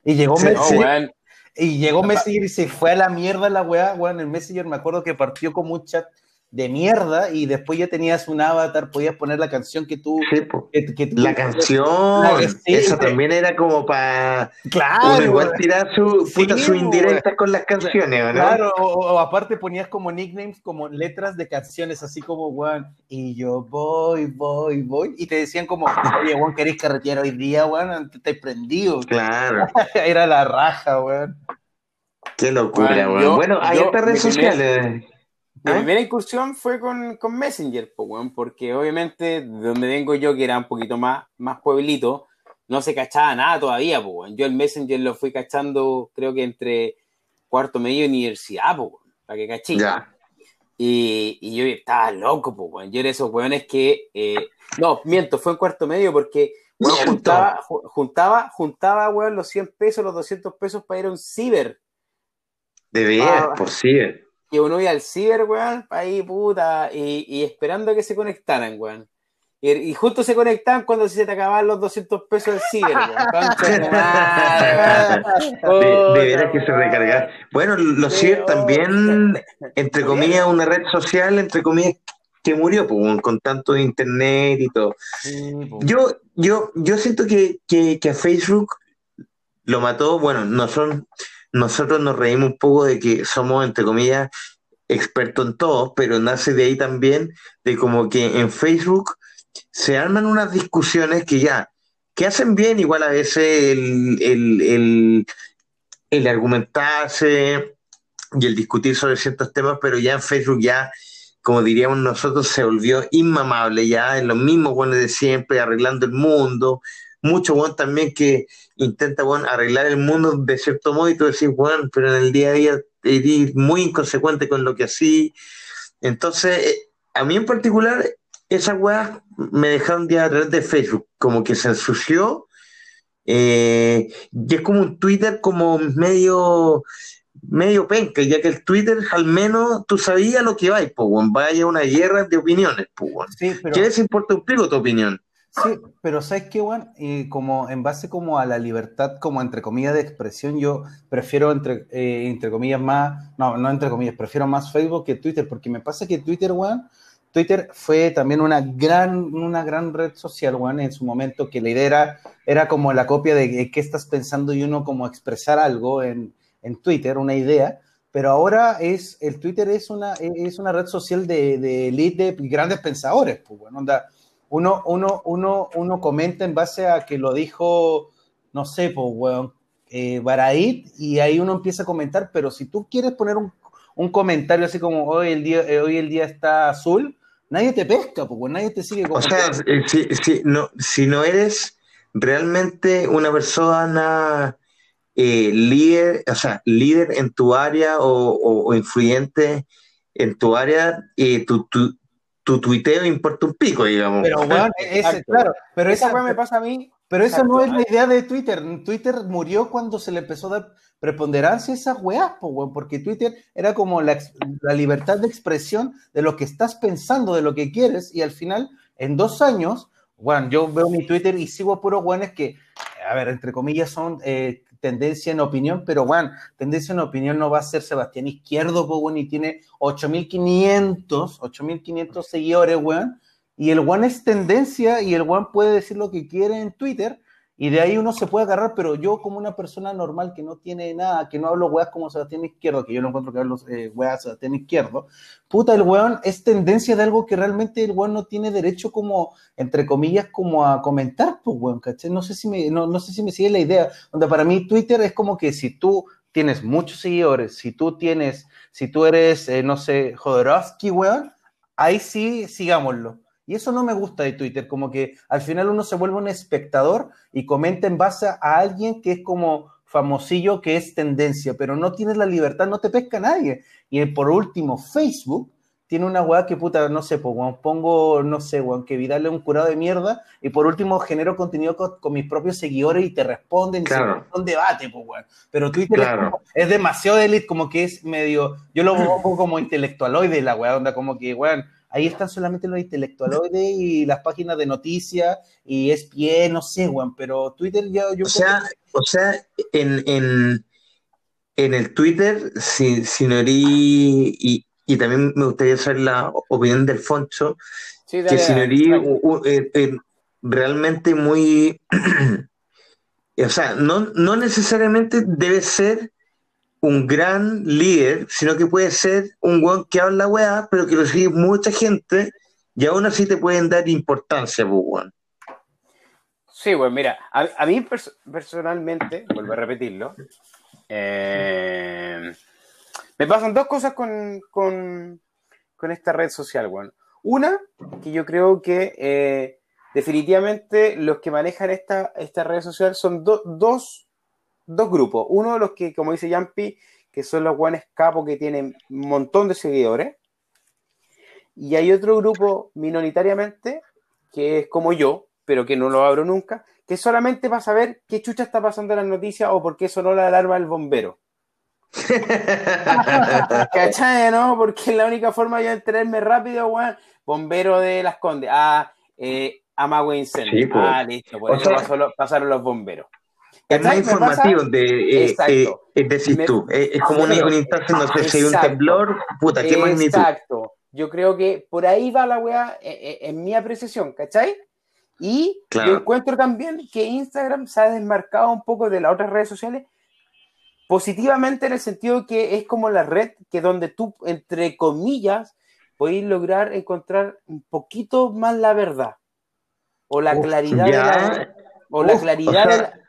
Y llegó Messenger. Y llegó Messenger y se fue a la mierda la weá, weón. El Messenger me acuerdo que partió como un chat de mierda y después ya tenías un avatar, podías poner la canción que tú...
la canción, eso también era como para...
Claro.
igual tirar su, su indirecta con las canciones, ¿no?
Claro, o, aparte ponías como nicknames, como letras de canciones, así como, weón, y yo voy, voy, voy, y te decían como, oye, weón, ¿querés carretera hoy día, weón? Te, he prendido.
Claro.
era la raja, weón.
Qué locura, weón. Bueno, hay otras redes sociales.
Mi ¿Ah? primera incursión fue con, con Messenger, porque obviamente de donde vengo yo, que era un poquito más, más pueblito, no se cachaba nada todavía, yo el Messenger lo fui cachando creo que entre cuarto medio y universidad, para que cachí. Y, yo estaba loco, yo era esos weones que, eh, no, miento, fue en cuarto medio porque juntaba, juntaba, juntaba, weón, los 100 pesos, los 200 pesos para ir a un ciber.
De veras, por ciber.
Y uno iba al ciber, weón, ahí, puta, y, y esperando que se conectaran, weón. Y, justo se conectaban cuando se te acababan los 200 pesos del ciber.
de, veras que se recarga. Bueno, los ciber también, entre comillas, una red social, entre comillas, que murió pues, con tanto internet y todo. Yo, yo, yo siento que, que, a Facebook lo mató, bueno, nosotros, nosotros nos reímos un poco de que somos, entre comillas, expertos en todo, pero nace de ahí también de como que en Facebook se arman unas discusiones que ya, que hacen bien igual a veces el, el, el, argumentarse y el discutir sobre ciertos temas, pero ya en Facebook ya, como diríamos nosotros, se volvió inmamable, ya en los mismos buenos de siempre, arreglando el mundo, mucho bueno también que intenta bueno, arreglar el mundo de cierto modo y tú decís, bueno, pero en el día a día eres muy inconsecuente con lo que así. Entonces, eh, a mí en particular, esa weá me dejaron ya a través de Facebook, como que se ensució. Eh, y es como un Twitter como medio medio penca, ya que el Twitter al menos tú sabías lo que va, y pues vaya una guerra de opiniones, pues ¿Qué les importa un pico tu opinión?
Sí, pero ¿sabes qué, Juan? Y como en base como a la libertad, como entre comillas de expresión, yo prefiero entre, eh, entre comillas más, no, no entre comillas, prefiero más Facebook que Twitter, porque me pasa que Twitter, Juan, Twitter fue también una gran, una gran red social, Juan, en su momento, que la idea era, como la copia de qué estás pensando y uno como expresar algo en, en Twitter, una idea, pero ahora es, el Twitter es una, es una red social de, de elite de grandes pensadores, pues, bueno, onda, uno, uno, uno, uno comenta en base a que lo dijo, no sé, pues, bueno, eh, y ahí uno empieza a comentar, pero si tú quieres poner un, un comentario así como hoy el día, eh, hoy el día está azul, nadie te pesca, porque nadie te sigue.
O sea, eh, si, si, no, si no eres realmente una persona eh, líder, o sea, líder en tu área o, influyente en tu área, y tu, tu, tu, tuiteo importa un pico, digamos.
Pero bueno, claro, pero esa, esa me pasa a mí. Pero esa no es la idea de Twitter. Twitter murió cuando se le empezó a dar preponderancia a esas weas, porque Twitter era como la, libertad de expresión de lo que estás pensando, de lo que quieres, y al final, en dos años, bueno, yo veo mi Twitter y sigo puros weones que, a ver, entre comillas, son eh, tendencia en opinión, pero bueno, tendencia en opinión no va a ser Sebastián Izquierdo, pues, bueno, y tiene 8500, 8500 seguidores, weón, y el one es tendencia y el one puede decir lo que quiere en Twitter, y de ahí uno se puede agarrar, pero yo como una persona normal que no tiene nada, que no hablo weas como Sebastián Izquierdo, que yo no encuentro que hablo eh, weas Sebastián Izquierdo, puta, el weón es tendencia de algo que realmente el weón no tiene derecho como, entre comillas, como a comentar, pues weón, ¿caché? No sé si me, no, no sé si me sigue la idea, donde para mí Twitter es como que si tú tienes muchos seguidores, si tú tienes, si tú eres, eh, no sé, Jodorowsky, weón, ahí sí, sigámoslo y eso no me gusta de Twitter, como que al final uno se vuelve un espectador y comenta en base a alguien que es como famosillo, que es tendencia, pero no tienes la libertad, no te pesca nadie. Y por último, Facebook tiene una weá que puta, no sé, pues, pongo, no sé, weón, que Vidal es un curado de mierda y por último genero contenido con, mis propios seguidores y te responden y se un debate, pues, weón. Pero Twitter es, demasiado elite, como que es medio, yo lo pongo como intelectualoide la weá, onda, como que, weón, ahí están solamente los intelectualoides y las páginas de noticias y es pie, no sé, Juan, pero Twitter ya yo...
O sea, o sea en, en, en, el Twitter, si, si no y, y, también me gustaría saber la opinión del Foncho, que si no eh, eh, realmente muy... o sea, no, no necesariamente debe ser un gran líder, sino que puede ser un weón que habla weá, pero que lo sigue mucha gente y aún así te pueden dar importancia, pues, weón.
Sí, bueno, mira, a, mí personalmente, vuelvo a repetirlo, eh, me pasan dos cosas con, con, esta red social, weón. Una, que yo creo que eh, definitivamente los que manejan esta, esta red social son dos dos grupos. Uno de los que, como dice Yampi, que son los guanes capos que tienen un montón de seguidores. Y hay otro grupo minoritariamente, que es como yo, pero que no lo abro nunca, que solamente para saber qué chucha está pasando en las noticias o por qué sonó la alarma del bombero. ¿Cachai, no? Porque es la única forma de enterarme rápido, weón. Bombero de las Condes. Ah, eh, amago incendio. Pues. ah, listo. Por eso pasaron los bomberos.
Es más informativo, de, eh, eh, es decir, tú, es como una, instancia, no sé si hay un temblor, puta, qué magnitud. Exacto.
Yo creo que por ahí va la weá en mi apreciación, ¿cachai? Y yo encuentro también que Instagram se ha desmarcado un poco de las otras redes sociales positivamente en el sentido que es como la red que donde tú, entre comillas, puedes lograr encontrar un poquito más la verdad o la claridad de la, o la claridad o, la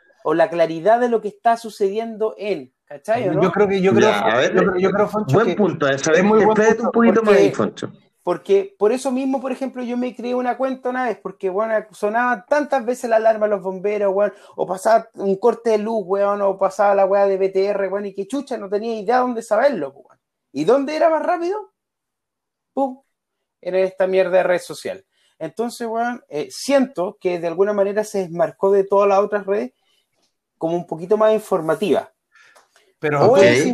claridad de lo que está sucediendo en ¿cachai?
Yo creo que yo creo, yo, creo,
buen punto, es muy buen punto un poquito más ahí, Foncho.
Porque por eso mismo, por ejemplo, yo me creé una cuenta una vez, porque, bueno, sonaba tantas veces la alarma de los bomberos, weón, o pasaba un corte de luz, weón, o pasaba la weá de BTR, weón, y que chucha, no tenía idea dónde saberlo, weón. ¿Y dónde era más rápido? ¡Pum! Era esta mierda de red social. Entonces, weón, eh, siento que de alguna manera se desmarcó de todas las otras redes como un poquito más informativa. Pero, o, es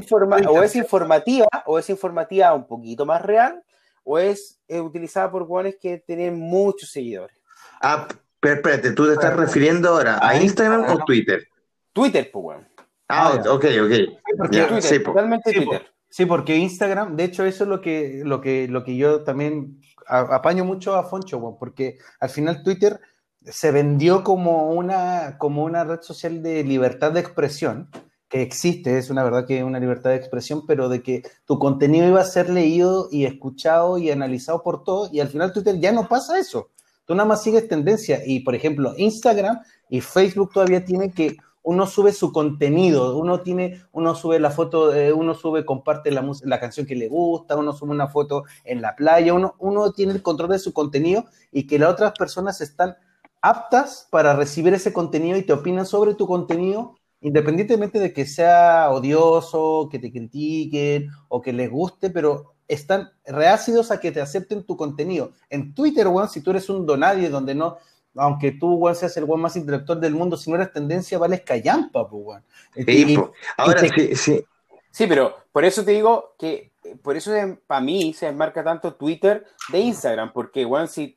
o es informativa, o es informativa un poquito más real, o es utilizada por guanes que tienen muchos seguidores.
Ah, pero espérate, ¿tú te estás refiriendo ahora a Instagram o Twitter?
Twitter, pues, weón.
Ah, ok, ok. Sí,
porque, sí, totalmente Twitter. Sí, porque Instagram, de hecho, eso es lo que, lo que, lo que yo también apaño mucho a Foncho, weón, porque al final Twitter se vendió como una, como una red social de libertad de expresión, que existe, es una verdad que es una libertad de expresión, pero de que tu contenido iba a ser leído y escuchado y analizado por todos, y al final Twitter ya no pasa eso. Tú nada más sigues tendencia, y por ejemplo, Instagram y Facebook todavía tienen que uno sube su contenido, uno tiene, uno sube la foto, uno sube, comparte la, la canción que le gusta, uno sube una foto en la playa, uno, uno tiene el control de su contenido y que las otras personas están aptas para recibir ese contenido y te opinan sobre tu contenido independientemente de que sea odioso, que te critiquen o que les guste, pero están reácidos a que te acepten tu contenido. En Twitter, weón, si tú eres un donadie donde no, aunque tú, weón, seas el weón más intelectual del mundo, si no eres tendencia, vales callampa, pues, weón.
Sí, Ahora sí, sí.
Sí, pero por eso te digo que, por eso para mí se enmarca tanto Twitter de Instagram, porque, weón, si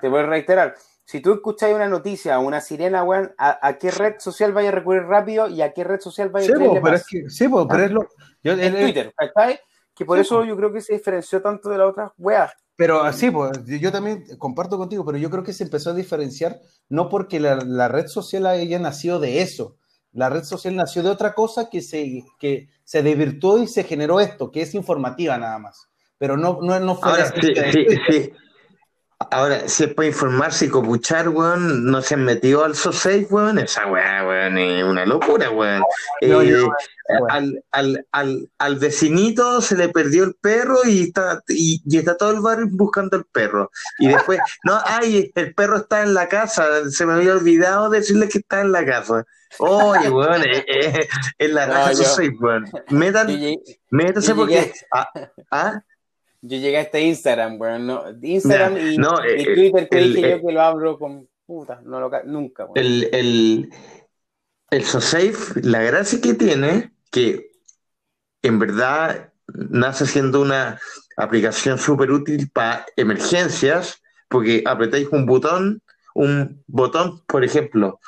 te voy a reiterar, si tú escuchas una noticia, una sirena, weón, ¿a, qué red social vaya a recurrir rápido y a qué red social vaya a
recurrir Sí, pero es que, sí, pero es lo...
en Twitter, ¿cachai? Que por eso yo creo que se diferenció tanto de la otra weá.
Pero así, pues, yo también comparto contigo, pero yo creo que se empezó a diferenciar no porque la, red social haya nacido de eso. La red social nació de otra cosa que se, que se desvirtuó y se generó esto, que es informativa nada más. Pero no, no, no fue...
Ahora, sí, sí, sí. Ahora, si es para informarse y copuchar, weón, no se han metido al SOSEI, weón, esa weá, weón, es una locura, weón. Eh, al, al, al, al, vecinito se le perdió el perro y está, y, está todo el barrio buscando el perro. Y después, no, ay, el perro está en la casa, se me había olvidado decirle que está en la casa. Oye, weón, eh, eh, en la no, SOSEI, weón. Metan, métanse porque... ¿ah? ¿ah?
Yo llegué a este Instagram, weón. No, Instagram y, eh, Twitter que dije yo eh, que lo abro con puta, no lo, nunca, weón.
El, el, el SoSafe, la gracia que tiene, que en verdad nace siendo una aplicación súper útil para emergencias, porque apretáis un botón, un botón, por ejemplo,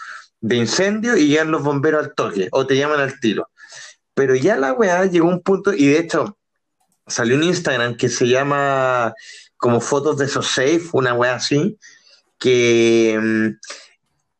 de incendio y llegan los bomberos al toque o te llaman al tiro. Pero ya la weá llegó a un punto, y de hecho, salió un Instagram que se llama como fotos de esos una wea así, que,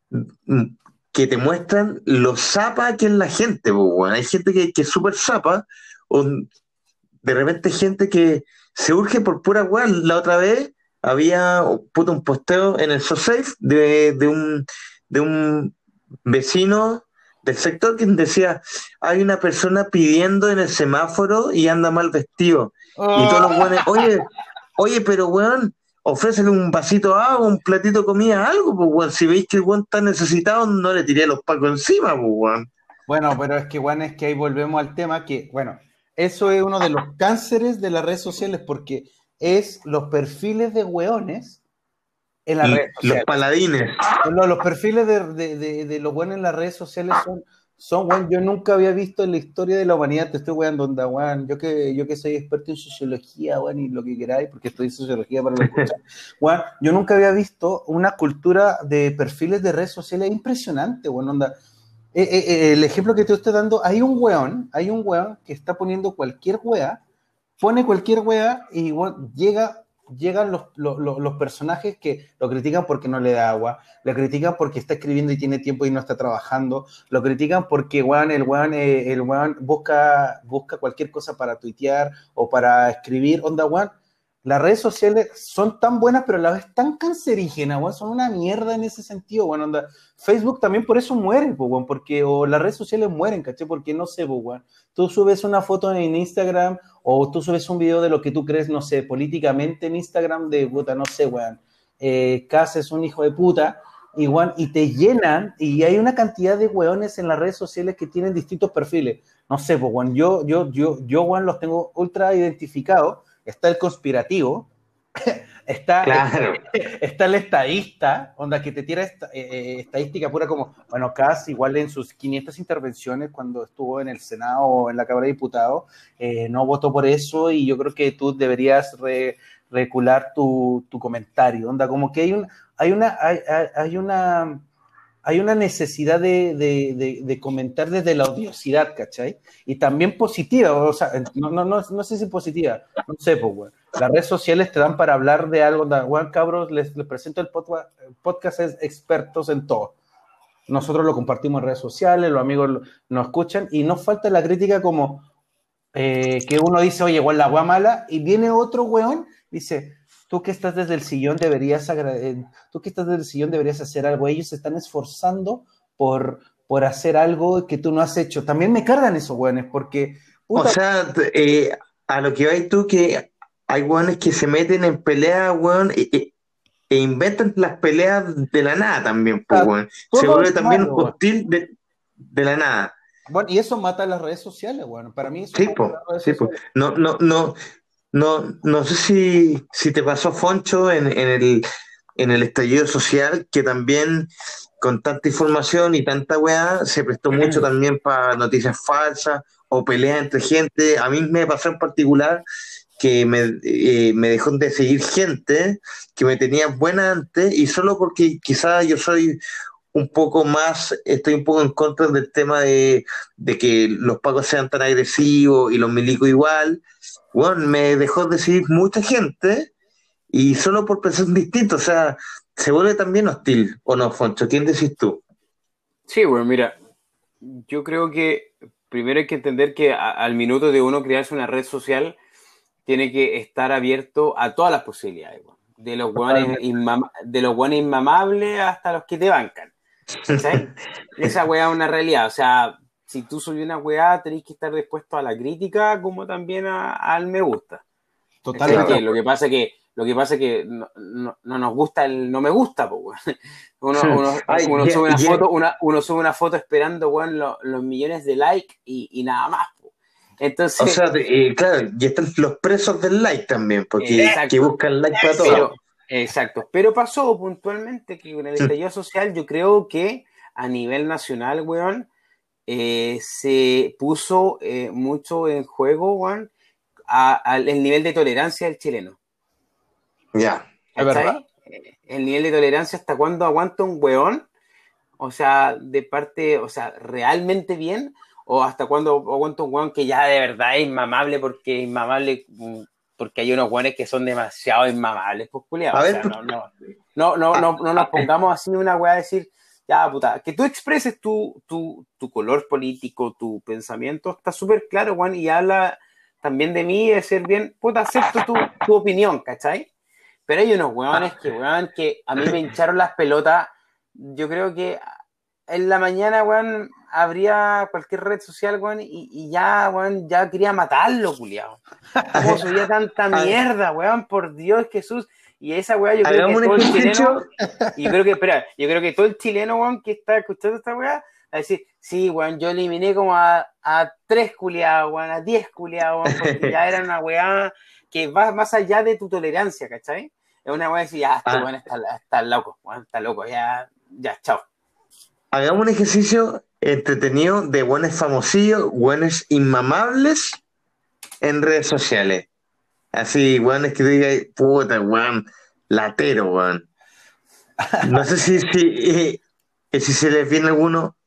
mm, que te muestran lo zapa que es la gente, hay gente que, es súper zapa, o de repente gente que se urge por pura wea. La otra vez había puto, un posteo en el SoSafe de, de, un, de un vecino del sector quien decía, hay una persona pidiendo en el semáforo y anda mal vestido. Y todos los buenos, oye, oye, pero weón, ofrécele un vasito de agua, un platito de comida, algo, pues weón. Si veis que el weón está necesitado, no le tiré los pacos encima, pues weón.
Bueno, pero es que weón, es que ahí volvemos al tema que, bueno, eso es uno de los cánceres de las redes sociales porque es los perfiles de weones en las redes
sociales. Los paladines.
los perfiles de, de, de, los buenos en las redes sociales son, son, bueno, yo nunca había visto en la historia de la humanidad, te estoy weando, onda, weón, yo que, yo que soy experto en sociología, weón, y lo que queráis, porque estoy en sociología para la escucha, weón, yo nunca había visto una cultura de perfiles de redes sociales impresionante, weón, onda. Eh, eh, eh, el ejemplo que te estoy dando, hay un weón, hay un weón que está poniendo cualquier wea, pone cualquier wea y llega llegan los, los, personajes que lo critican porque no le da agua, lo critican porque está escribiendo y tiene tiempo y no está trabajando, lo critican porque el weón, eh, el busca, busca cualquier cosa para tuitear o para escribir, onda weón, las redes sociales son tan buenas, pero a la vez tan cancerígenas, son una mierda en ese sentido, bueno, onda. Facebook también por eso muere, porque o las redes sociales mueren, ¿caché? Porque no sé, weón. Tú subes una foto en Instagram o tú subes un video de lo que tú crees, no sé, políticamente en Instagram de puta, no sé, weón. Eh, es un hijo de puta, y, y te llenan, y hay una cantidad de weones en las redes sociales que tienen distintos perfiles. No sé, pues, yo, yo, yo, yo, weón, los tengo ultra identificados está el conspirativo, está, está el estadista, onda que te tira esta, eh, eh, estadística pura como, bueno, casi igual en sus 500 intervenciones cuando estuvo en el Senado o en la Cámara de Diputados, eh, no votó por eso y yo creo que tú deberías recular tu, tu, comentario, onda, como que hay, un, hay una... hay una hay una necesidad de, comentar desde la odiosidad, ¿cachai? Y también positiva, o sea, no, no, no, no sé si positiva, no sé, pues, güey. Las redes sociales te dan para hablar de algo, Juan cabros, les, presento el podcast, podcast es expertos en todo. Nosotros lo compartimos en redes sociales, los amigos nos escuchan y nos falta la crítica como eh, que uno dice, oye, igual la agua mala, y viene otro weón, dice, tú que estás desde el sillón deberías eh, tú que estás desde el sillón deberías hacer algo. Ellos se están esforzando por, por hacer algo que tú no has hecho. También me cargan esos güeyes porque...
O sea, eh, a lo que vais tú que hay güeyes que se meten en peleas, weón, e, e, inventan las peleas de la nada también, pues, Se vuelve también hostil de, de, la nada.
Bueno, y eso mata a las redes sociales, bueno, para mí eso
sí, sí, No, no, no, no, no sé si, si te pasó, Foncho, en, en, el, en el estallido social, que también con tanta información y tanta weá se prestó mucho también para noticias falsas o peleas entre gente. A mí me pasó en particular que me, eh, me dejó de seguir gente que me tenía buena antes y solo porque quizás yo soy un poco más, estoy un poco en contra del tema de, de que los pagos sean tan agresivos y los milicos igual, bueno, me dejó de seguir mucha gente y solo por pensar distinto, o sea, se vuelve también hostil, ¿o no, Foncho? ¿Quién decís tú?
Sí, bueno, mira, yo creo que primero hay que entender que al minuto de uno crearse una red social, tiene que estar abierto a todas las posibilidades, de los buenos de los inmamables hasta los que te bancan. Esa weá es una realidad, o sea, si tú subes una weá, tenés que estar dispuesto a la crítica como también al me gusta. Totalmente. Lo que pasa es que lo que pasa que no, nos gusta el no me gusta, pues, uno, uno, sube una foto, uno sube una foto esperando weón, los millones de likes y, nada más. Entonces,
o sea, eh, claro, y están los presos del like también, porque que buscan like para todo.
exacto, pero pasó puntualmente que con el estallido social yo creo que a nivel nacional, weón, eh, se puso eh, mucho en juego, Juan, el nivel de tolerancia del chileno.
Ya,
eh, El nivel de tolerancia hasta cuándo aguanta un weón, o sea, de parte, o sea, realmente bien, o hasta cuándo aguanta un weón que ya de verdad es inmamable porque inmamable mm, porque hay unos weones que son demasiado inmamables, pues culiados. no, no, no, no, no, no, nos pongamos así una weá a decir, ya, puta, que tú expreses tu, tu, tu color político, tu pensamiento, está súper claro, Juan, y habla también de mí, de ser bien, puta, acepto tu, tu opinión, ¿cachai? Pero hay unos huevones que, weón, que a mí me hincharon las pelotas. Yo creo que en la mañana, weón, habría cualquier red social, weón, y, y ya, weón, ya quería matarlo, culiado. ¿Cómo subía tanta mierda, weón? Por Dios, Jesús. Y esa weá, yo creo que todo el chileno. Y yo creo que, espera, yo creo que todo el chileno, weón, que está escuchando esta weá, va a decir, sí, weón, yo eliminé como a, a tres culiados, weón, a diez culiados, weón, porque ya era una weá que va más allá de tu tolerancia, ¿cachai? es una weá decir, ya, este ah. está, está, loco, está loco, ya, ya, chao.
Hagamos un ejercicio entretenido de buenos famosillos, buenos inmamables en redes sociales. Así, weón, es que diga, puta, weón, latero, weón. No sé si, si, eh, si se les viene alguno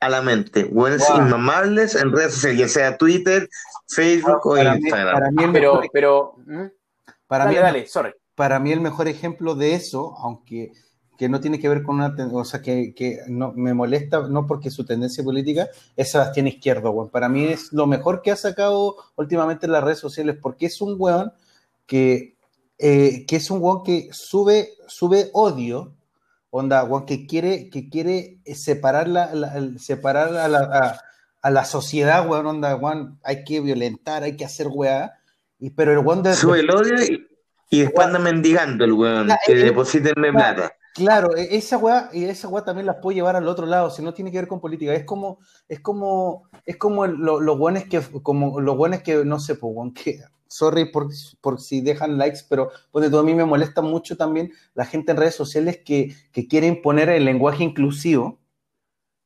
a la mente. Buenos inmamables en redes sociales, ya sea Twitter, Facebook o Instagram.
para mí el pero, mejor, pero, ¿Mm?
para mí, dale, sorry. Para mí el mejor ejemplo de eso, aunque que no tiene que ver con una, o sea, que, que no, me molesta, no porque su tendencia política es Sebastián Izquierdo, weón. Para mí es lo mejor que ha sacado últimamente en las redes sociales, porque es un weón que, eh, que es un weón que sube, sube odio, onda, weón, que quiere, que quiere separar, la, separar a la, a, la sociedad, weón, onda, weón, hay que violentar, hay que hacer weá, y, pero el weón de...
Sube el odio y, después anda mendigando el weón, que depositenme plata.
Claro, e, esa weá, y esa weá también las puede llevar al otro lado, si no tiene que ver con política. Es como, es como, es como los buenos que, como los buenos que, no sé, pues, que, sorry por, por, si dejan likes, pero pues, todo a mí me molesta mucho también la gente en redes sociales que, que quiere imponer el lenguaje inclusivo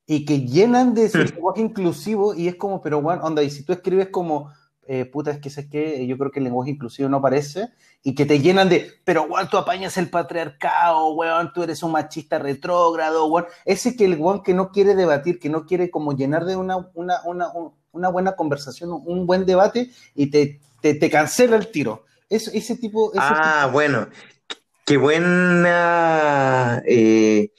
y que llenan de ese lenguaje inclusivo y es como, pero bueno, onda, y si tú escribes como eh, puta, es que es que yo creo que el lenguaje inclusivo no aparece, y que te llenan de, pero weón, tú apañas el patriarcado, weón, tú eres un machista retrógrado, weón. Ese que el weón que no quiere debatir, que no quiere como llenar de una, una, una, una buena conversación, un buen debate, y te, te, cancela el tiro. ese tipo.
ah, bueno, qué buena. Eh,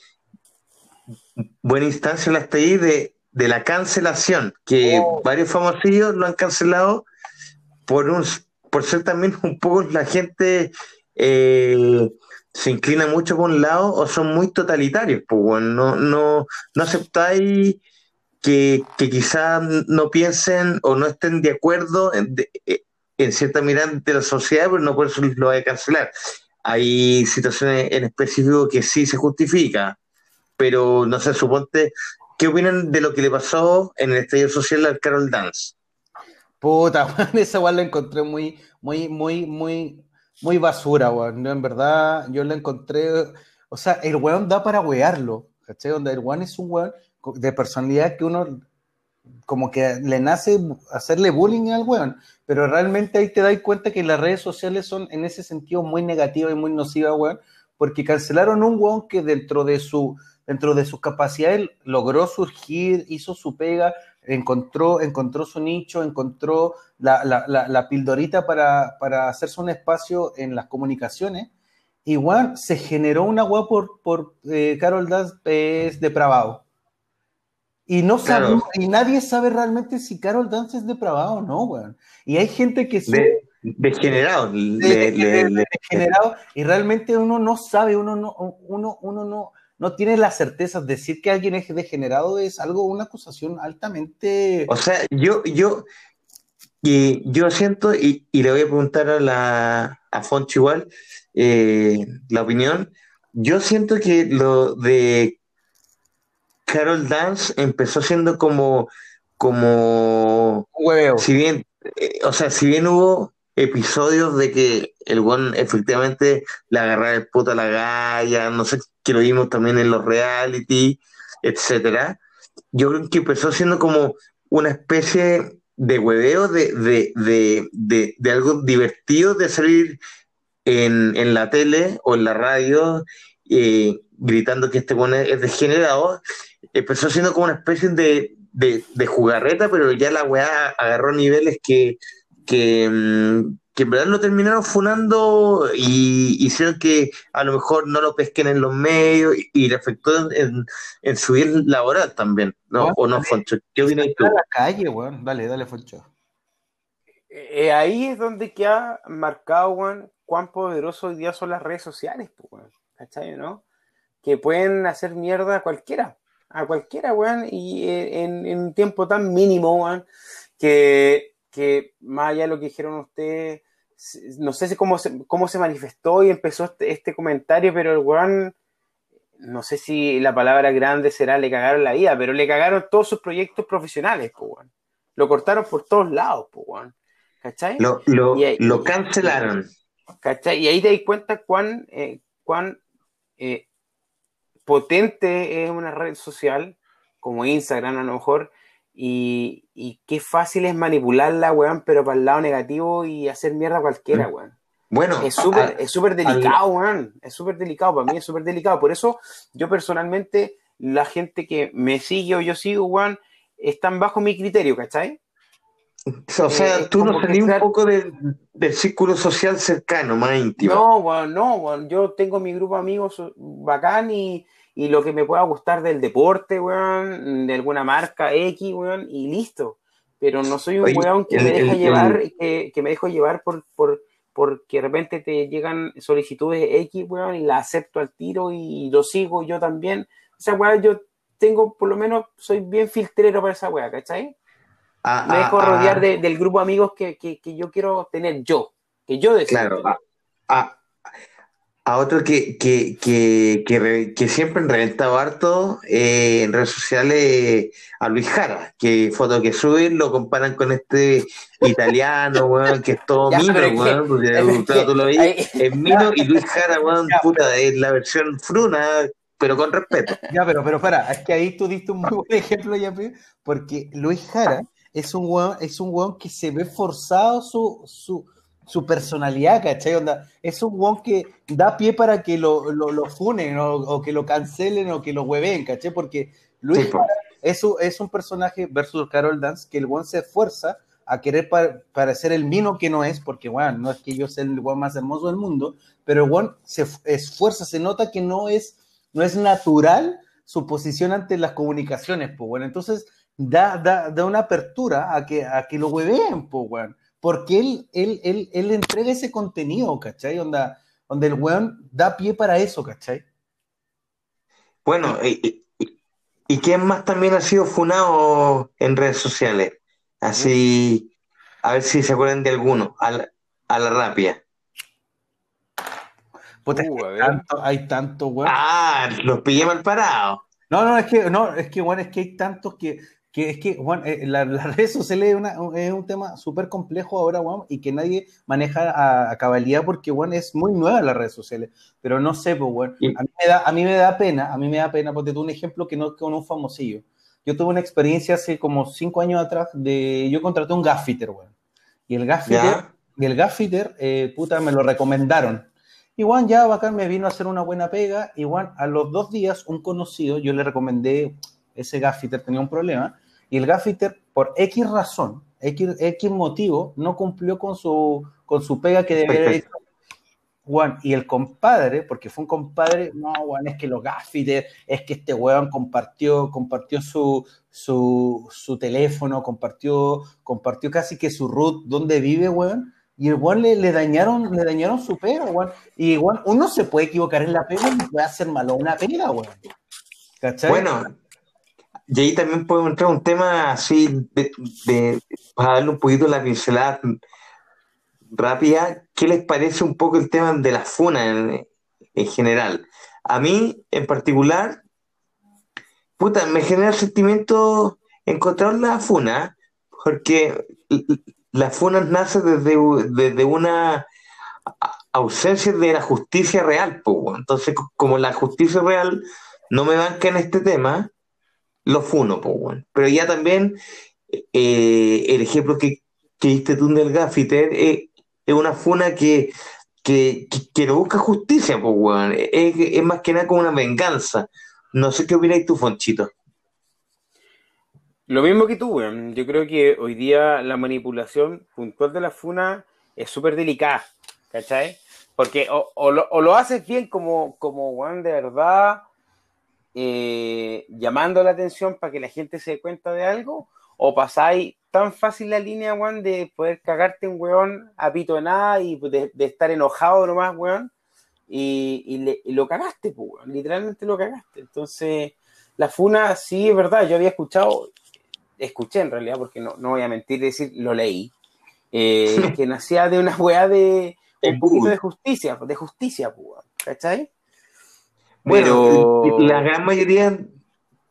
buena instancia la ahí de, de la cancelación, que oh. varios famosillos lo han cancelado por, un, por ser también un poco la gente eh, se inclina mucho por un lado o son muy totalitarios, pues no, no, no aceptáis que, que quizás no piensen o no estén de acuerdo en, en cierta mirada de la sociedad, pero no por eso lo hay a cancelar. Hay situaciones en específico que sí se justifica, pero no sé, suponte, ¿qué opinan de lo que le pasó en el estadio social al Carol Dance?
Puta, esa weón la encontré muy, muy, muy, muy, muy basura, weón. en verdad, yo la encontré. O sea, el weón da para wearlo, ¿cachai? Donde el weón es un weón de personalidad que uno como que le nace hacerle bullying al weón, pero realmente ahí te das cuenta que las redes sociales son en ese sentido muy negativas y muy nocivas, weón, porque cancelaron un weón que dentro de su dentro de sus capacidades logró surgir, hizo su pega, encontró, encontró su nicho, encontró la, la, la, pildorita para, para, hacerse un espacio en las comunicaciones. Igual se generó una web por, por eh, Carol Dance es depravado. Y, no sabe, y nadie sabe realmente si Carol Dance es depravado o no, weón. Y hay gente que...
degenerado.
degenerado. Y realmente uno no sabe, uno no, uno, uno no, no tiene la certeza. Decir que alguien es degenerado es algo, una acusación altamente.
O sea, yo, yo, y yo siento, y, le voy a preguntar a la a Foncho igual, eh, la opinión. Yo siento que lo de Carol Dance empezó siendo como, como, si bien, eh, o sea, si bien hubo episodios de que el buen efectivamente le agarraba el puto a la galla, no sé, que lo vimos también en los reality, etcétera. Yo creo que empezó siendo como una especie de hueveo de, de, de, de algo divertido de salir en, en, la tele o en la radio eh, gritando que este bueno es degenerado. Empezó siendo como una especie de, de, jugarreta, pero ya la weá agarró niveles que que, mm, que en verdad lo terminaron funando y hicieron que a lo mejor no lo pesquen en los medios y, le afectó en, en, su vida laboral también, ¿no? ¿O no, Foncho? ¿Qué opinas tú?
la calle, weón. Dale, dale, Foncho.
Eh, ahí es donde queda marcado, weón, cuán poderoso hoy día son las redes sociales, pues, weón. ¿Cachai, no? Que pueden hacer mierda a cualquiera, a cualquiera, weón, y eh, en, en un tiempo tan mínimo, weón, que que más allá de lo que dijeron ustedes, no sé cómo se, cómo se manifestó y empezó este, este comentario, pero el weón, no sé si la palabra grande será le cagaron la vida, pero le cagaron todos sus proyectos profesionales, pues, Lo cortaron por todos lados, pues,
¿Cachai? Lo, lo, lo cancelaron.
¿Cachai? Y ahí te das cuenta cuán, eh, cuán eh, potente es una red social, como Instagram a lo mejor, y, y qué fácil es manipularla, weón, pero para el lado negativo y hacer mierda a cualquiera, mm. weón. Bueno, es súper es súper delicado, weón. Es súper delicado, para mí es súper delicado. Por eso, yo personalmente, la gente que me sigue o yo sigo, weón, están bajo mi criterio, ¿cachai?
O sea, eh, tú no salís un poco del, círculo social cercano, más íntimo.
No, weón, no, weón. Yo tengo mi grupo de amigos bacán y, y lo que me pueda gustar del deporte, weón, de alguna marca X, weón, y listo. Pero no soy un weón que me deja llevar, que, me dejo llevar por, por, porque de repente te llegan solicitudes X, weón, y la acepto al tiro y lo sigo yo también. O sea, weón, yo tengo, por lo menos, soy bien filtrero para esa weá, ¿cachai? Ah, me dejo ah, rodear ah. del grupo de amigos que, yo quiero tener yo, que yo
deseo. Claro, a otro que, que, que, que, siempre han reventado harto eh, en redes sociales a Luis Jara, que foto que suben lo comparan con este italiano, weón, que es todo mino, weón, porque tú lo veis, es mino y Luis Jara, weón, puta, es la versión fruna, pero con respeto.
Ya, pero, pero para, es que ahí tú diste un muy buen ejemplo, ya, porque Luis Jara es un weón, es un weón que se ve forzado su, su su personalidad, ¿cachai? Onda, es un guon que da pie para que lo, lo, funen o, que lo cancelen o que lo hueven, ¿cachai? Porque Luis es, un, es un personaje versus Carol Dance que el guon se esfuerza a querer parecer el mino que no es, porque, bueno, no es que yo sea el guon más hermoso del mundo, pero el guon se esfuerza, se nota que no es, no es natural su posición ante las comunicaciones, pues, bueno, entonces da, da, da una apertura a que, a que lo hueveen, pues, bueno porque él, él, él, él entrega ese contenido, ¿cachai? Onda, donde el weón da pie para eso, ¿cachai?
Bueno, y, y, quién más también ha sido funado en redes sociales? Así, a ver si se acuerdan de alguno, a la, a la rapia.
Uh, hay, tanto, hay tanto, weón.
Ah, los pillé mal parados.
No, no, es que, no, es que, bueno, es que hay tantos que que es que, Juan, eh, la, las redes sociales es, un tema súper complejo ahora, Juan, y que nadie maneja a, cabalidad porque, Juan, es muy nueva las redes sociales. Pero no sé, pues, Juan, a, mí me da, a mí me da pena, a mí me da pena, porque tuve un ejemplo que no con un famosillo. Yo tuve una experiencia hace como cinco años atrás de, yo contraté un gaffiter, Juan. Y el gaffiter, y el gaffiter, eh, puta, me lo recomendaron. Juan ya bacán me vino a hacer una buena pega. Juan, a los dos días, un conocido, yo le recomendé, ese gaffiter tenía un problema, y el gaffiter, por X razón, X, X motivo, no cumplió con su, con su pega que debía haber hecho. Juan, y el compadre, porque fue un compadre, no, Juan, es que los gaffiters, es que este weón compartió, compartió su, su, su, teléfono, compartió, compartió casi que su root, donde vive, weón, y el weón le, le, dañaron, le dañaron su pega, weón. Y weón, uno se puede equivocar en la pega y puede hacer malo una pega, weón.
¿Cachai? Bueno, y ahí también podemos entrar un tema así, de, darle un poquito la pincelada rápida, ¿qué les parece un poco el tema de la funa en, general? A mí, en particular, puta, me genera sentimiento encontrar la funa, porque la funa nace desde, desde una ausencia de la justicia real, pues, entonces como la justicia real no me banca en este tema, lo funo, pues, bueno. Pero ya también eh, el ejemplo que, que diste tú del Gaffiter eh, es una funa que, que, que, no busca justicia, pues, bueno. es, más que nada como una venganza. No sé qué opináis tú, Fonchito.
Lo mismo que tú, weón. Yo creo que hoy día la manipulación puntual de la funa es súper delicada, ¿cachai? Porque o, lo, o, lo, haces bien como, como, weón, de verdad, eh, llamando la atención para que la gente se dé cuenta de algo, o pasáis tan fácil la línea, weón, de poder cagarte un weón a pito de nada y de, estar enojado nomás, weón, y, lo cagaste, pues, weón, literalmente lo cagaste. Entonces, la funa, sí, es verdad, yo había escuchado, escuché en realidad, porque no, no voy a mentir, decir, lo leí, eh, que nacía de una weá de un poquito de justicia, de justicia, pues, ¿cachai?
Bueno, la gran mayoría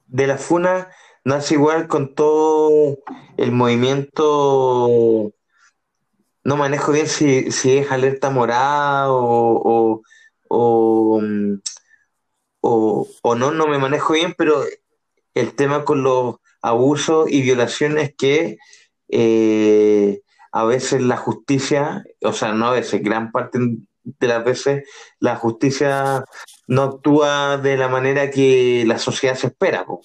de la FUNA nace igual con todo el movimiento no manejo bien si, si es alerta morada o, o, o, no, no me manejo bien, pero el tema con los abusos y violaciones que eh, a veces la justicia, o sea, no a veces, gran parte de las veces la justicia no actúa de la manera que la sociedad se espera. Pues.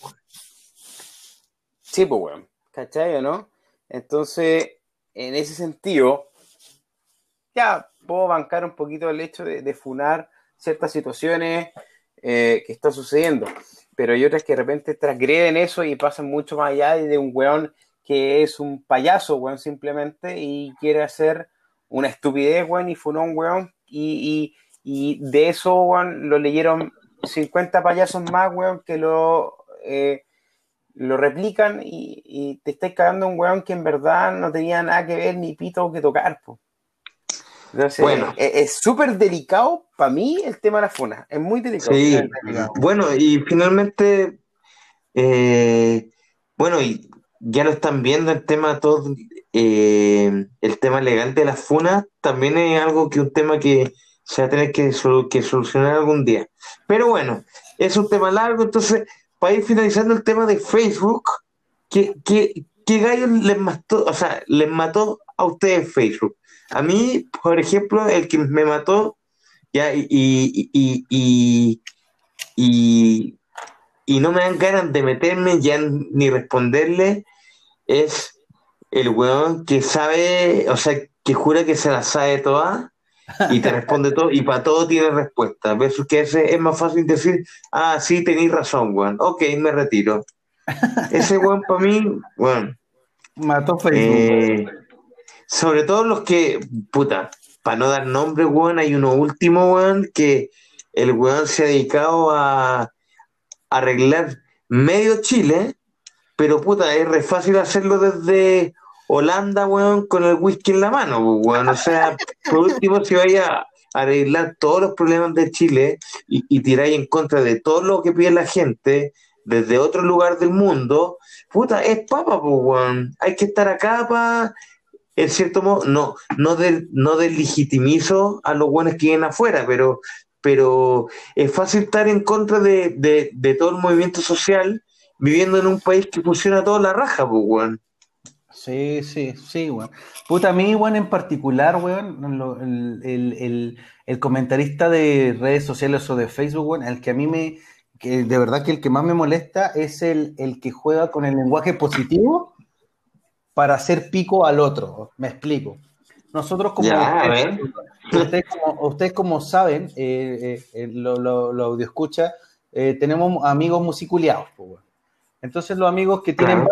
Sí, pues, bueno, ¿cachai o no? Entonces, en ese sentido, ya puedo bancar un poquito el hecho de, funar ciertas situaciones eh, que están sucediendo, pero hay otras que de repente transgreden eso y pasan mucho más allá de un weón que es un payaso, weón, simplemente, y quiere hacer una estupidez, weón, y funó un weón, y, de eso, weón, lo leyeron 50 payasos más, weón, que lo, eh, lo replican y, te estáis cagando un weón que en verdad no tenía nada que ver ni pito que tocar, po. bueno. E, es súper delicado para mí el tema de la funa. Es muy delicado.
Sí. Bueno, y finalmente, eh, bueno, y ya lo están viendo el tema todo, eh, el tema legal de las funas también es algo que un tema que se va a tener que, que solucionar algún día. Pero bueno, es un tema largo, entonces, para ir finalizando el tema de Facebook, ¿qué, qué, qué gallo les mató, o sea, les mató a ustedes Facebook? A mí, por ejemplo, el que me mató, ya, y, y, y, y, y no me dan ganas de meterme ya ni responderle, es el weón que sabe, o sea, que jura que se la sabe toda y te responde todo y para todo tiene respuesta. Versus que ese es más fácil decir, ah, sí, tenéis razón, weón. Ok, me retiro. Ese weón para mí, weón.
Mató Facebook. Eh,
sobre todo los que, puta, para no dar nombre, weón, hay uno último, weón, que el weón se ha dedicado a arreglar medio Chile pero puta, es re fácil hacerlo desde Holanda, weón, con el whisky en la mano, weón. O sea, por último, si vaya a arreglar todos los problemas de Chile y, y tiráis en contra de todo lo que pide la gente desde otro lugar del mundo, puta, es papa, pues, weón. Hay que estar acá para, en cierto modo, no, no, del, no legitimizo a los buenos que vienen afuera, pero, pero es fácil estar en contra de, de, de todo el movimiento social viviendo en un país que funciona toda la raja, pues, weón.
Sí, sí, sí, weón. Puta, a mí, weón, en particular, weón, el, comentarista de redes sociales o de Facebook, weón, el que a mí me, que de verdad que el que más me molesta es el, el que juega con el lenguaje positivo para hacer pico al otro. Me explico. Nosotros como, ustedes, como, saben, eh, eh, eh, lo, lo, audio escucha, tenemos amigos musiculeados, pues, weón. Entonces los amigos que tienen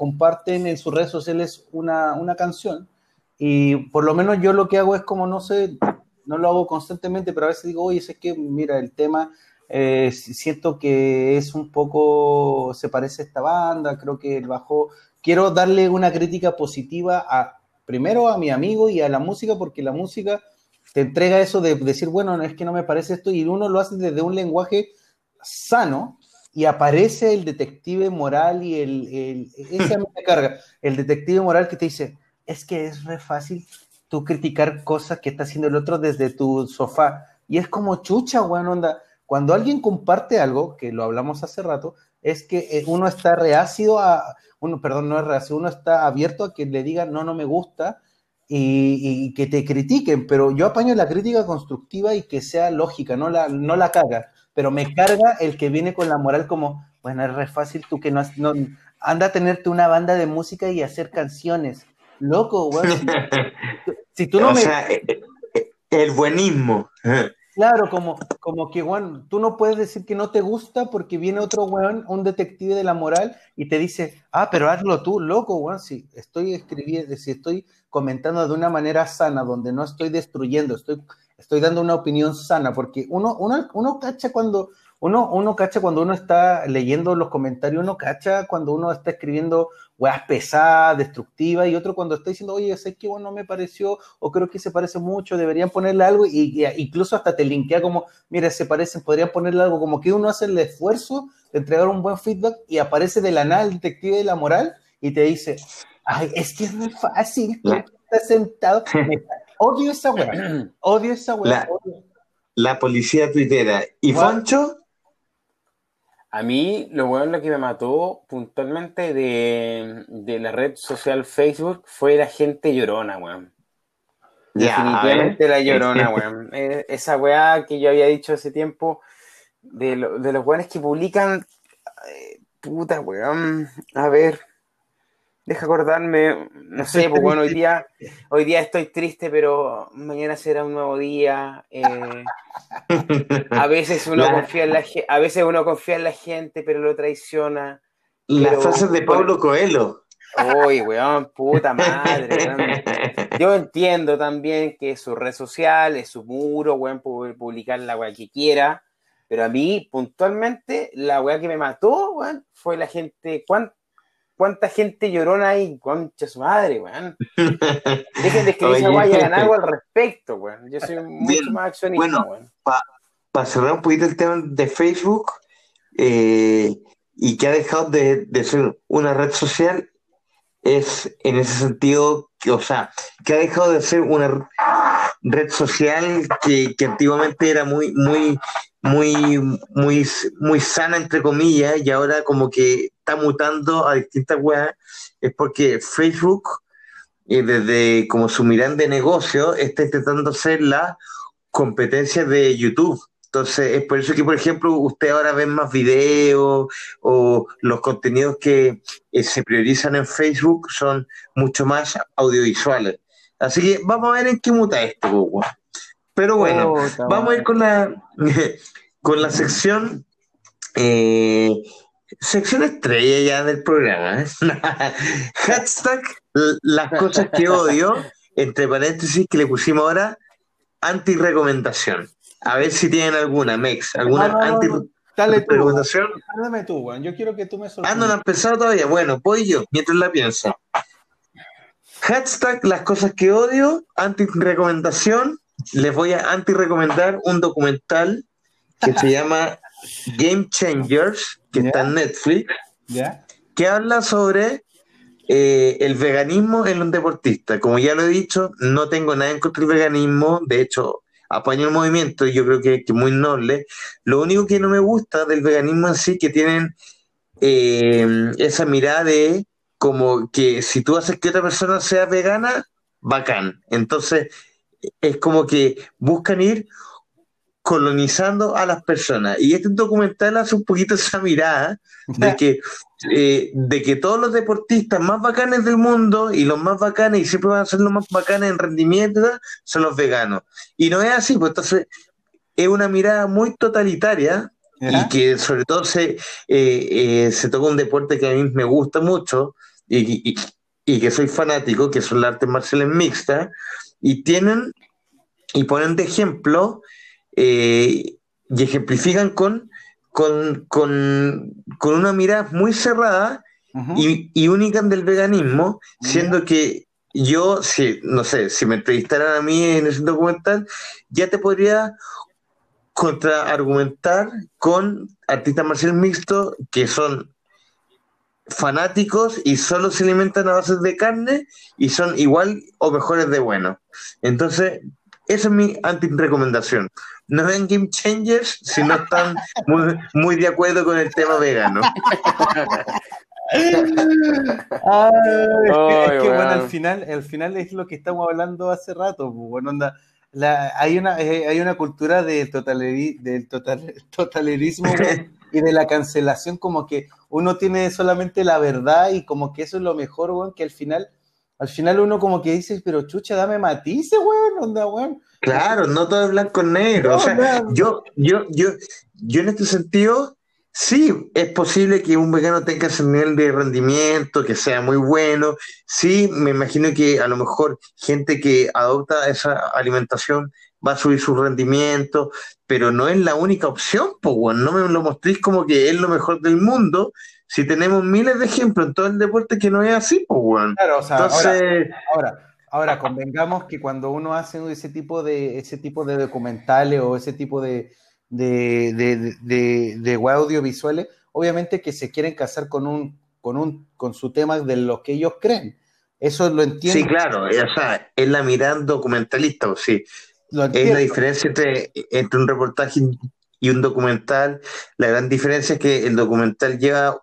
comparten en sus redes sociales una, una, canción. Y por lo menos yo lo que hago es como, no sé, no lo hago constantemente, pero a veces digo, oye, es que, mira, el tema, eh, siento que es un poco, se parece a esta banda, creo que el bajo, quiero darle una crítica positiva a, primero a mi amigo y a la música, porque la música te entrega eso de decir, bueno, es que no me parece esto, y uno lo hace desde un lenguaje sano, y aparece el detective moral y el, el esa me carga, el detective moral que te dice, es que es re fácil tú criticar cosas que está haciendo el otro desde tu sofá. Y es como chucha, weón, onda. Cuando alguien comparte algo, que lo hablamos hace rato, es que eh, uno está reácido a, uno, perdón, no es reácido, uno está abierto a que le digan, no, no me gusta, y, y, que te critiquen, pero yo apaño la crítica constructiva y que sea lógica, no la, no la caga pero me carga el que viene con la moral como, bueno, es re fácil tú que no, no anda a tenerte una banda de música y hacer canciones. Loco, güey.
Si, tú no o Sea, eh, eh, el buenismo.
Claro, como, como que, weón, tú no puedes decir que no te gusta porque viene otro weón, un detective de la moral, y te dice, ah, pero hazlo tú, loco, weón, si estoy escribiendo, si estoy comentando de una manera sana, donde no estoy destruyendo, estoy estoy dando una opinión sana, porque uno, uno, uno cacha cuando uno, uno cacha cuando uno está leyendo los comentarios, uno cacha cuando uno está escribiendo weas pesadas, destructivas, y otro cuando está diciendo, oye, sé que bueno, no me pareció, o creo que se parece mucho, deberían ponerle algo, y, incluso hasta te linkea como, mira, se parecen, podrían ponerle algo, como que uno hace el esfuerzo de entregar un buen feedback y aparece de la nada el detective de la moral y te dice, ay, es que es muy fácil está sentado. Odio esa weá. Odio esa weá.
La, policía tuitera. ¿Y Foncho?
A mí, lo bueno lo que me mató puntualmente de, de, la red social Facebook fue la gente llorona, weón. Definitivamente la llorona, weón. Eh, esa weá que yo había dicho hace tiempo de, de los weones que publican. Eh, puta, weón. A ver. Deja acordarme, no sé, pues bueno, hoy día, hoy día estoy triste, pero mañana será un nuevo día. Eh, a veces uno confía en la a veces uno confía en la gente, pero lo traiciona.
Las frases de Pablo Coelho.
Uy, weón, puta madre. Yo entiendo también que es su red social, es su muro, weón, publicar la weá que quiera. Pero a mí, puntualmente, la weá que me mató, weón, fue la gente. ¿Cuánto? Cuánta gente llorona hay, concha su madre, weón. Dejen de escribir esa weá y hagan algo al respecto, weón. Yo soy mucho más accionista, bueno, weón.
Para cerrar un poquito el tema de Facebook, eh, y que ha dejado de, ser una red social, es en ese sentido, que, o sea, que ha dejado de ser una red social que, que antiguamente era muy, muy, muy, muy, muy sana, entre comillas, y ahora como que está mutando a distintas weas, es porque Facebook, eh, desde como su mirada de negocio, está intentando hacer la competencia de YouTube. Entonces, es por eso que, por ejemplo, usted ahora ve más videos o los contenidos que eh, se priorizan en Facebook son mucho más audiovisuales. Así que vamos a ver en qué muta esto, Pero bueno, vamos a ir con la, con la sección, eh, sección estrella ya del programa. ¿eh? Hashtag las cosas que odio, entre paréntesis que le pusimos ahora, anti-recomendación. A ver si tienen alguna, Mex, alguna anti-recomendación.
Dame tú, Juan. Yo quiero que tú me
Ah, no, no empezado todavía. Bueno, voy yo, mientras la pienso. Hashtag las cosas que odio, anti-recomendación les voy a anti-recomendar un documental que se llama Game Changers, que está en Netflix, que habla sobre eh, el veganismo en un deportista. Como ya lo he dicho, no tengo nada en contra del veganismo, de hecho, apoyo el movimiento y yo creo que es muy noble. Lo único que no me gusta del veganismo en sí, que tienen eh, esa mirada de como que si tú haces que otra persona sea vegana, bacán. Entonces, es como que buscan ir colonizando a las personas. Y este documental hace un poquito esa mirada de que, eh, de que todos los deportistas más bacanes del mundo y los más bacanes, y siempre van a ser los más bacanes en rendimiento, son los veganos. Y no es así, pues entonces es una mirada muy totalitaria y que sobre todo se, eh, eh, se toca un deporte que a mí me gusta mucho y, y que soy fanático, que son las artes marciales mixtas, y tienen y ponen de ejemplo eh, y ejemplifican con, con, una mirada muy cerrada y, única del veganismo, siendo que yo, si, no sé, si me entrevistaran a mí en ese documental, ya te podría contraargumentar con artistas marciales mixtos que son fanáticos y solo se alimentan a base de carne y son igual o mejores de bueno. Entonces, esa es mi anti-recomendación. No ven Game Changers si no están muy, de acuerdo con el tema vegano.
es que, bueno, al final, al final es lo que estamos hablando hace rato. Pues, bueno, onda, hay, una, eh, hay una cultura del, del totalitarismo y de la cancelación, como que uno tiene solamente la verdad y como que eso es lo mejor, weón, que al final al final uno como que dice, pero chucha, dame matices, weón, onda, weón.
Claro, no todo es blanco negro. o sea, yo, yo, yo, yo en este sentido, sí, es posible que un vegano tenga ese nivel de rendimiento, que sea muy bueno. Sí, me imagino que a lo mejor gente que adopta esa alimentación va a subir su rendimiento, pero no es la única opción, pues, bueno, no me lo mostréis como que es lo mejor del mundo, si tenemos miles de ejemplos en todo el deporte que no es así, pues, bueno.
Claro, o sea, Entonces... ahora, ahora, convengamos que cuando uno hace ese tipo de, ese tipo de documentales o ese tipo de, de, de, de, audiovisuales, obviamente que se quieren casar con un, con un, con su tema de lo que ellos creen. Eso lo entiendo.
Sí, claro, o sea, es la mirada documentalista, sí. Es la diferencia entre, entre un reportaje y un documental. La gran diferencia es que el documental lleva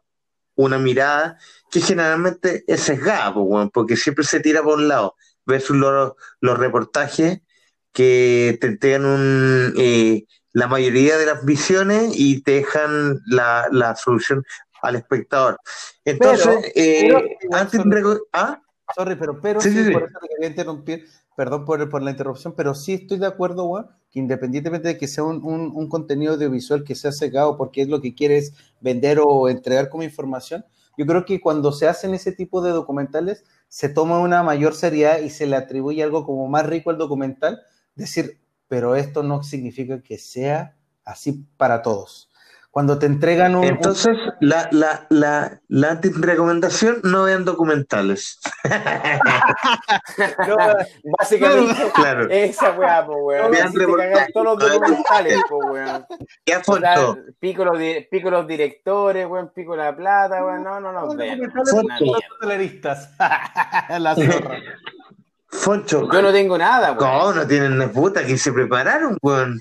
una mirada que generalmente es sesgada, porque siempre se tira por un lado, versus los, los reportajes que te entregan un, eh, la mayoría de las visiones y te dejan la, la solución al espectador. Entonces, eh, antes
de... ¿Ah? Sorry, pero, pero sí, por eso te quería interrumpir, perdón por, la interrupción, pero sí estoy de acuerdo, Juan, que independientemente de que sea un, un, un, contenido audiovisual que sea cegado porque es lo que quieres vender o entregar como información, yo creo que cuando se hacen ese tipo de documentales, se toma una mayor seriedad y se le atribuye algo como más rico al documental, decir, pero esto no significa que sea así para todos. Cuando te entregan un...
Entonces, la, la, la, la recomendación no vean documentales.
no, básicamente, claro. esa weá, po, weón. Vean todos los documentales, po, weón. ¿Qué foto? Pico los, pico los directores, weón, pico la plata, weón. No, no, no, vean.
la zorra.
Foncho.
Yo no tengo nada, weón.
No, no tienen puta que se prepararon, weón.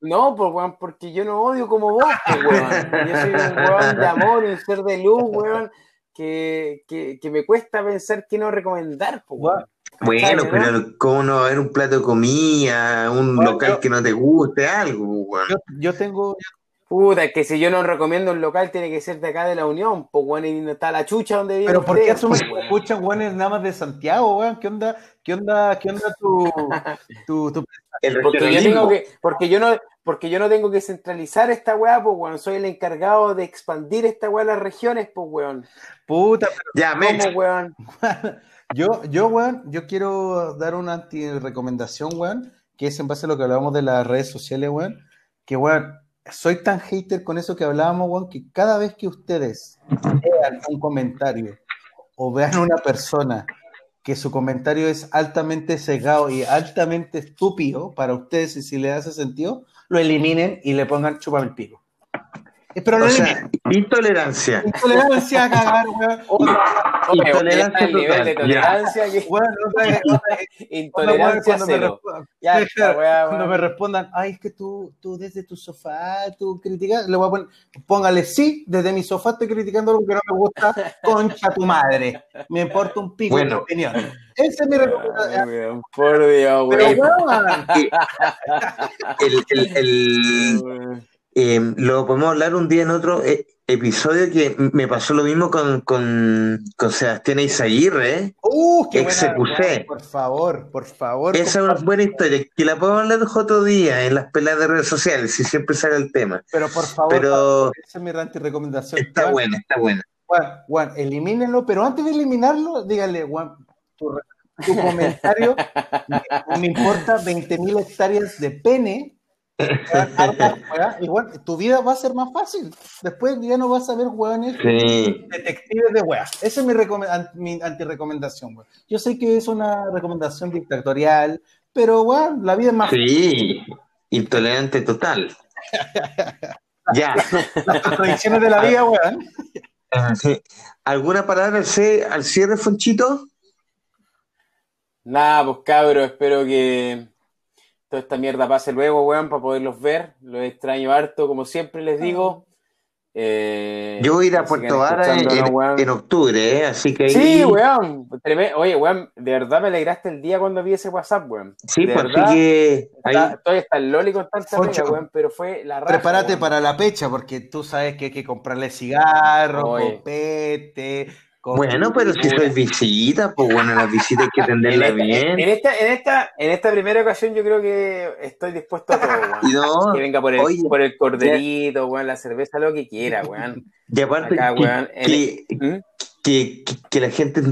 No, pues, weón, porque yo no odio como vos, pues, weón. Yo soy un weón de amor, un ser de luz, weón, que, que, que me cuesta pensar que no recomendar, pues, weón.
Bueno, pero ¿cómo no va a haber un plato de comida, un local que no te guste, algo, weón?
Yo, yo tengo,
Puta, que si yo no recomiendo un local, tiene que ser de acá de la Unión, pues, weón, y no está la chucha donde vive.
Pero ¿por qué asumes que escuchan, weón, nada más de Santiago, weón? ¿Qué onda, qué onda, qué onda tu, tu, tu...
porque, yo tengo que, porque yo no, porque yo no tengo que centralizar esta weá, pues, weón, soy el encargado de expandir esta weá a las regiones, pues, weón.
Puta, pero
ya, ¿cómo,
weón?
yo, yo, weón, yo quiero dar una anti-recomendación, weón, que es en base a lo que hablábamos de las redes sociales, weón, que, weón, soy tan hater con eso que hablábamos, Juan, que cada vez que ustedes vean un comentario o vean una persona que su comentario es altamente cegado y altamente estúpido para ustedes y si le hace sentido, lo eliminen y le pongan chupa el pico.
Pero o sea, intolerancia.
Intolerancia a cagar, weón.
Intolerancia el nivel de tolerancia que... Bueno, intolerancia cero.
Ya, cuando me respondan, ay, es que tú, tú desde tu sofá, tú criticas, le voy a poner, póngale sí, desde mi sofá estoy criticando algo que no me gusta, concha tu madre. Me importa un pico bueno. de opinión. Ese es mi recomendación.
Por Dios. Pero,
el, el, el eh, lo podemos hablar un día en otro eh, episodio que me pasó lo mismo con, con, con Sebastián Izaguirre, ¿eh?
¡Uh, qué Por favor, por favor.
Esa es una buena historia, que la podemos hablar otro día en las peladas de redes sociales, si siempre sale el tema.
Pero por favor,
pero,
esa es mi recomendación.
Está buena, está buena.
Juan, Juan, elimínenlo, pero antes de eliminarlo, dígale, Juan, tu, tu comentario, me, me importa 20.000 hectáreas de pene Igual, tu vida va a ser más fácil. Después ya no vas a ver hueones detectives de weas. Esa es mi, mi antirecomendación, Yo sé que es una recomendación dictatorial, pero weón, la vida es más
Sí, intolerante total. ya.
Las contradicciones de la vida, weón.
¿Alguna palabra al cierre, Fonchito?
Nada, pues cabro, espero que toda esta mierda pase luego, weón, para poderlos ver. Los extraño harto, como siempre les digo.
Eh, Yo voy a ir a Puerto Vara en, octubre, ¿eh? así que.
Sí, weón. Oye, weón, de verdad me alegraste el día cuando vi ese WhatsApp, weón.
Sí,
de
pues verdad, que.
Ahí... Estoy hasta el Loli con tanta pega, weón, pero fue la
raza, Prepárate para la pecha, porque tú sabes que hay que comprarle cigarros, copete,
bueno, pero si soy visita, pues bueno, las visitas hay que atenderla bien.
En esta, en, esta, en esta primera ocasión yo creo que estoy dispuesto a todo, que venga por el, por el corderito, weón, la cerveza, lo que quiera, weón.
Y aparte ¿Mm? que, que, la gente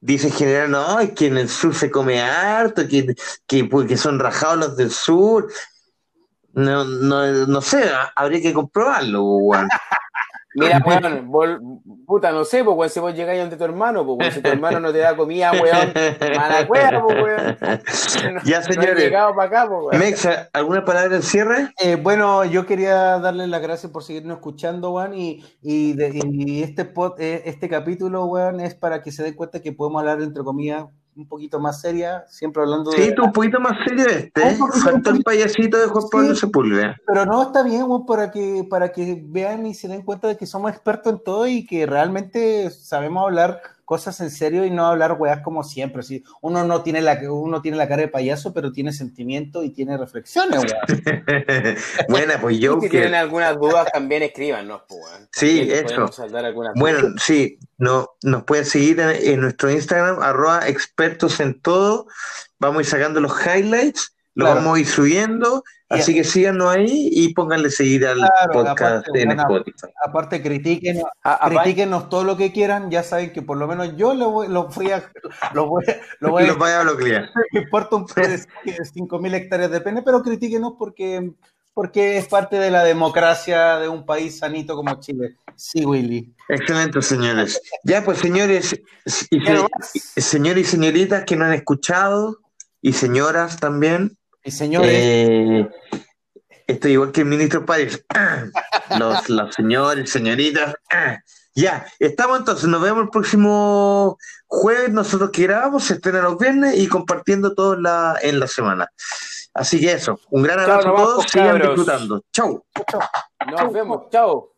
dice en general, no, es que en el sur se come harto, que, que, pues, que son rajados los del sur. No, no, no sé, habría que comprobarlo, weón.
Mira, weón, puta, no sé, pues, si vos llegáis ante tu hermano, pues, si tu hermano no te da comida, weón, mala cueva, pues, weón.
ya, señores. llegado para acá, pues, Mexa, ¿alguna palabra de cierre?
Eh, bueno, yo quería darle las gracias por seguirnos escuchando, weón, y, y, y este, pod, eh, este capítulo, weón, es para que se den cuenta que podemos hablar, entre comillas, un poquito más seria, siempre hablando
de. Sí, un poquito más serio este. Falta el payasito de Juan Pablo Sepúlveda.
Pero no, está bien, para que, para que vean y se den cuenta de que somos expertos en todo y que realmente sabemos hablar cosas en serio y no hablar weas como siempre. ¿sí? Uno no tiene la uno tiene la cara de payaso, pero tiene sentimiento y tiene reflexiones,
Buena, pues yo.
Si tienen algunas dudas, también escríbanos, pues,
Sí, eso. Bueno, sí, no, nos pueden seguir en, nuestro Instagram, arroba expertos en todo. Vamos a ir sacando los highlights, lo vamos a ir subiendo Así que síganos ahí y pónganle seguir al podcast en Spotify.
Aparte, critíquenos, critíquenos todo lo que quieran. Ya saben que por lo menos yo lo voy, lo voy a. Lo voy, lo voy,
a bloquear.
Me importa un de 5.000 hectáreas de pene, pero critíquenos porque, porque es parte de la democracia de un país sanito como Chile. Sí, Willy.
Excelente, señores. Ya, pues, señores y, señores y señoritas que nos han escuchado y señoras también.
Y señores.
Eh, estoy igual que el ministro Páez. los, los señores, señoritas. Ya, estamos entonces, nos vemos el próximo jueves, nosotros que grabamos, se estrena los viernes y compartiendo todo la, en la semana. Así que eso, un gran abrazo a todos, sigan disfrutando. Chau.
Nos vemos, chao.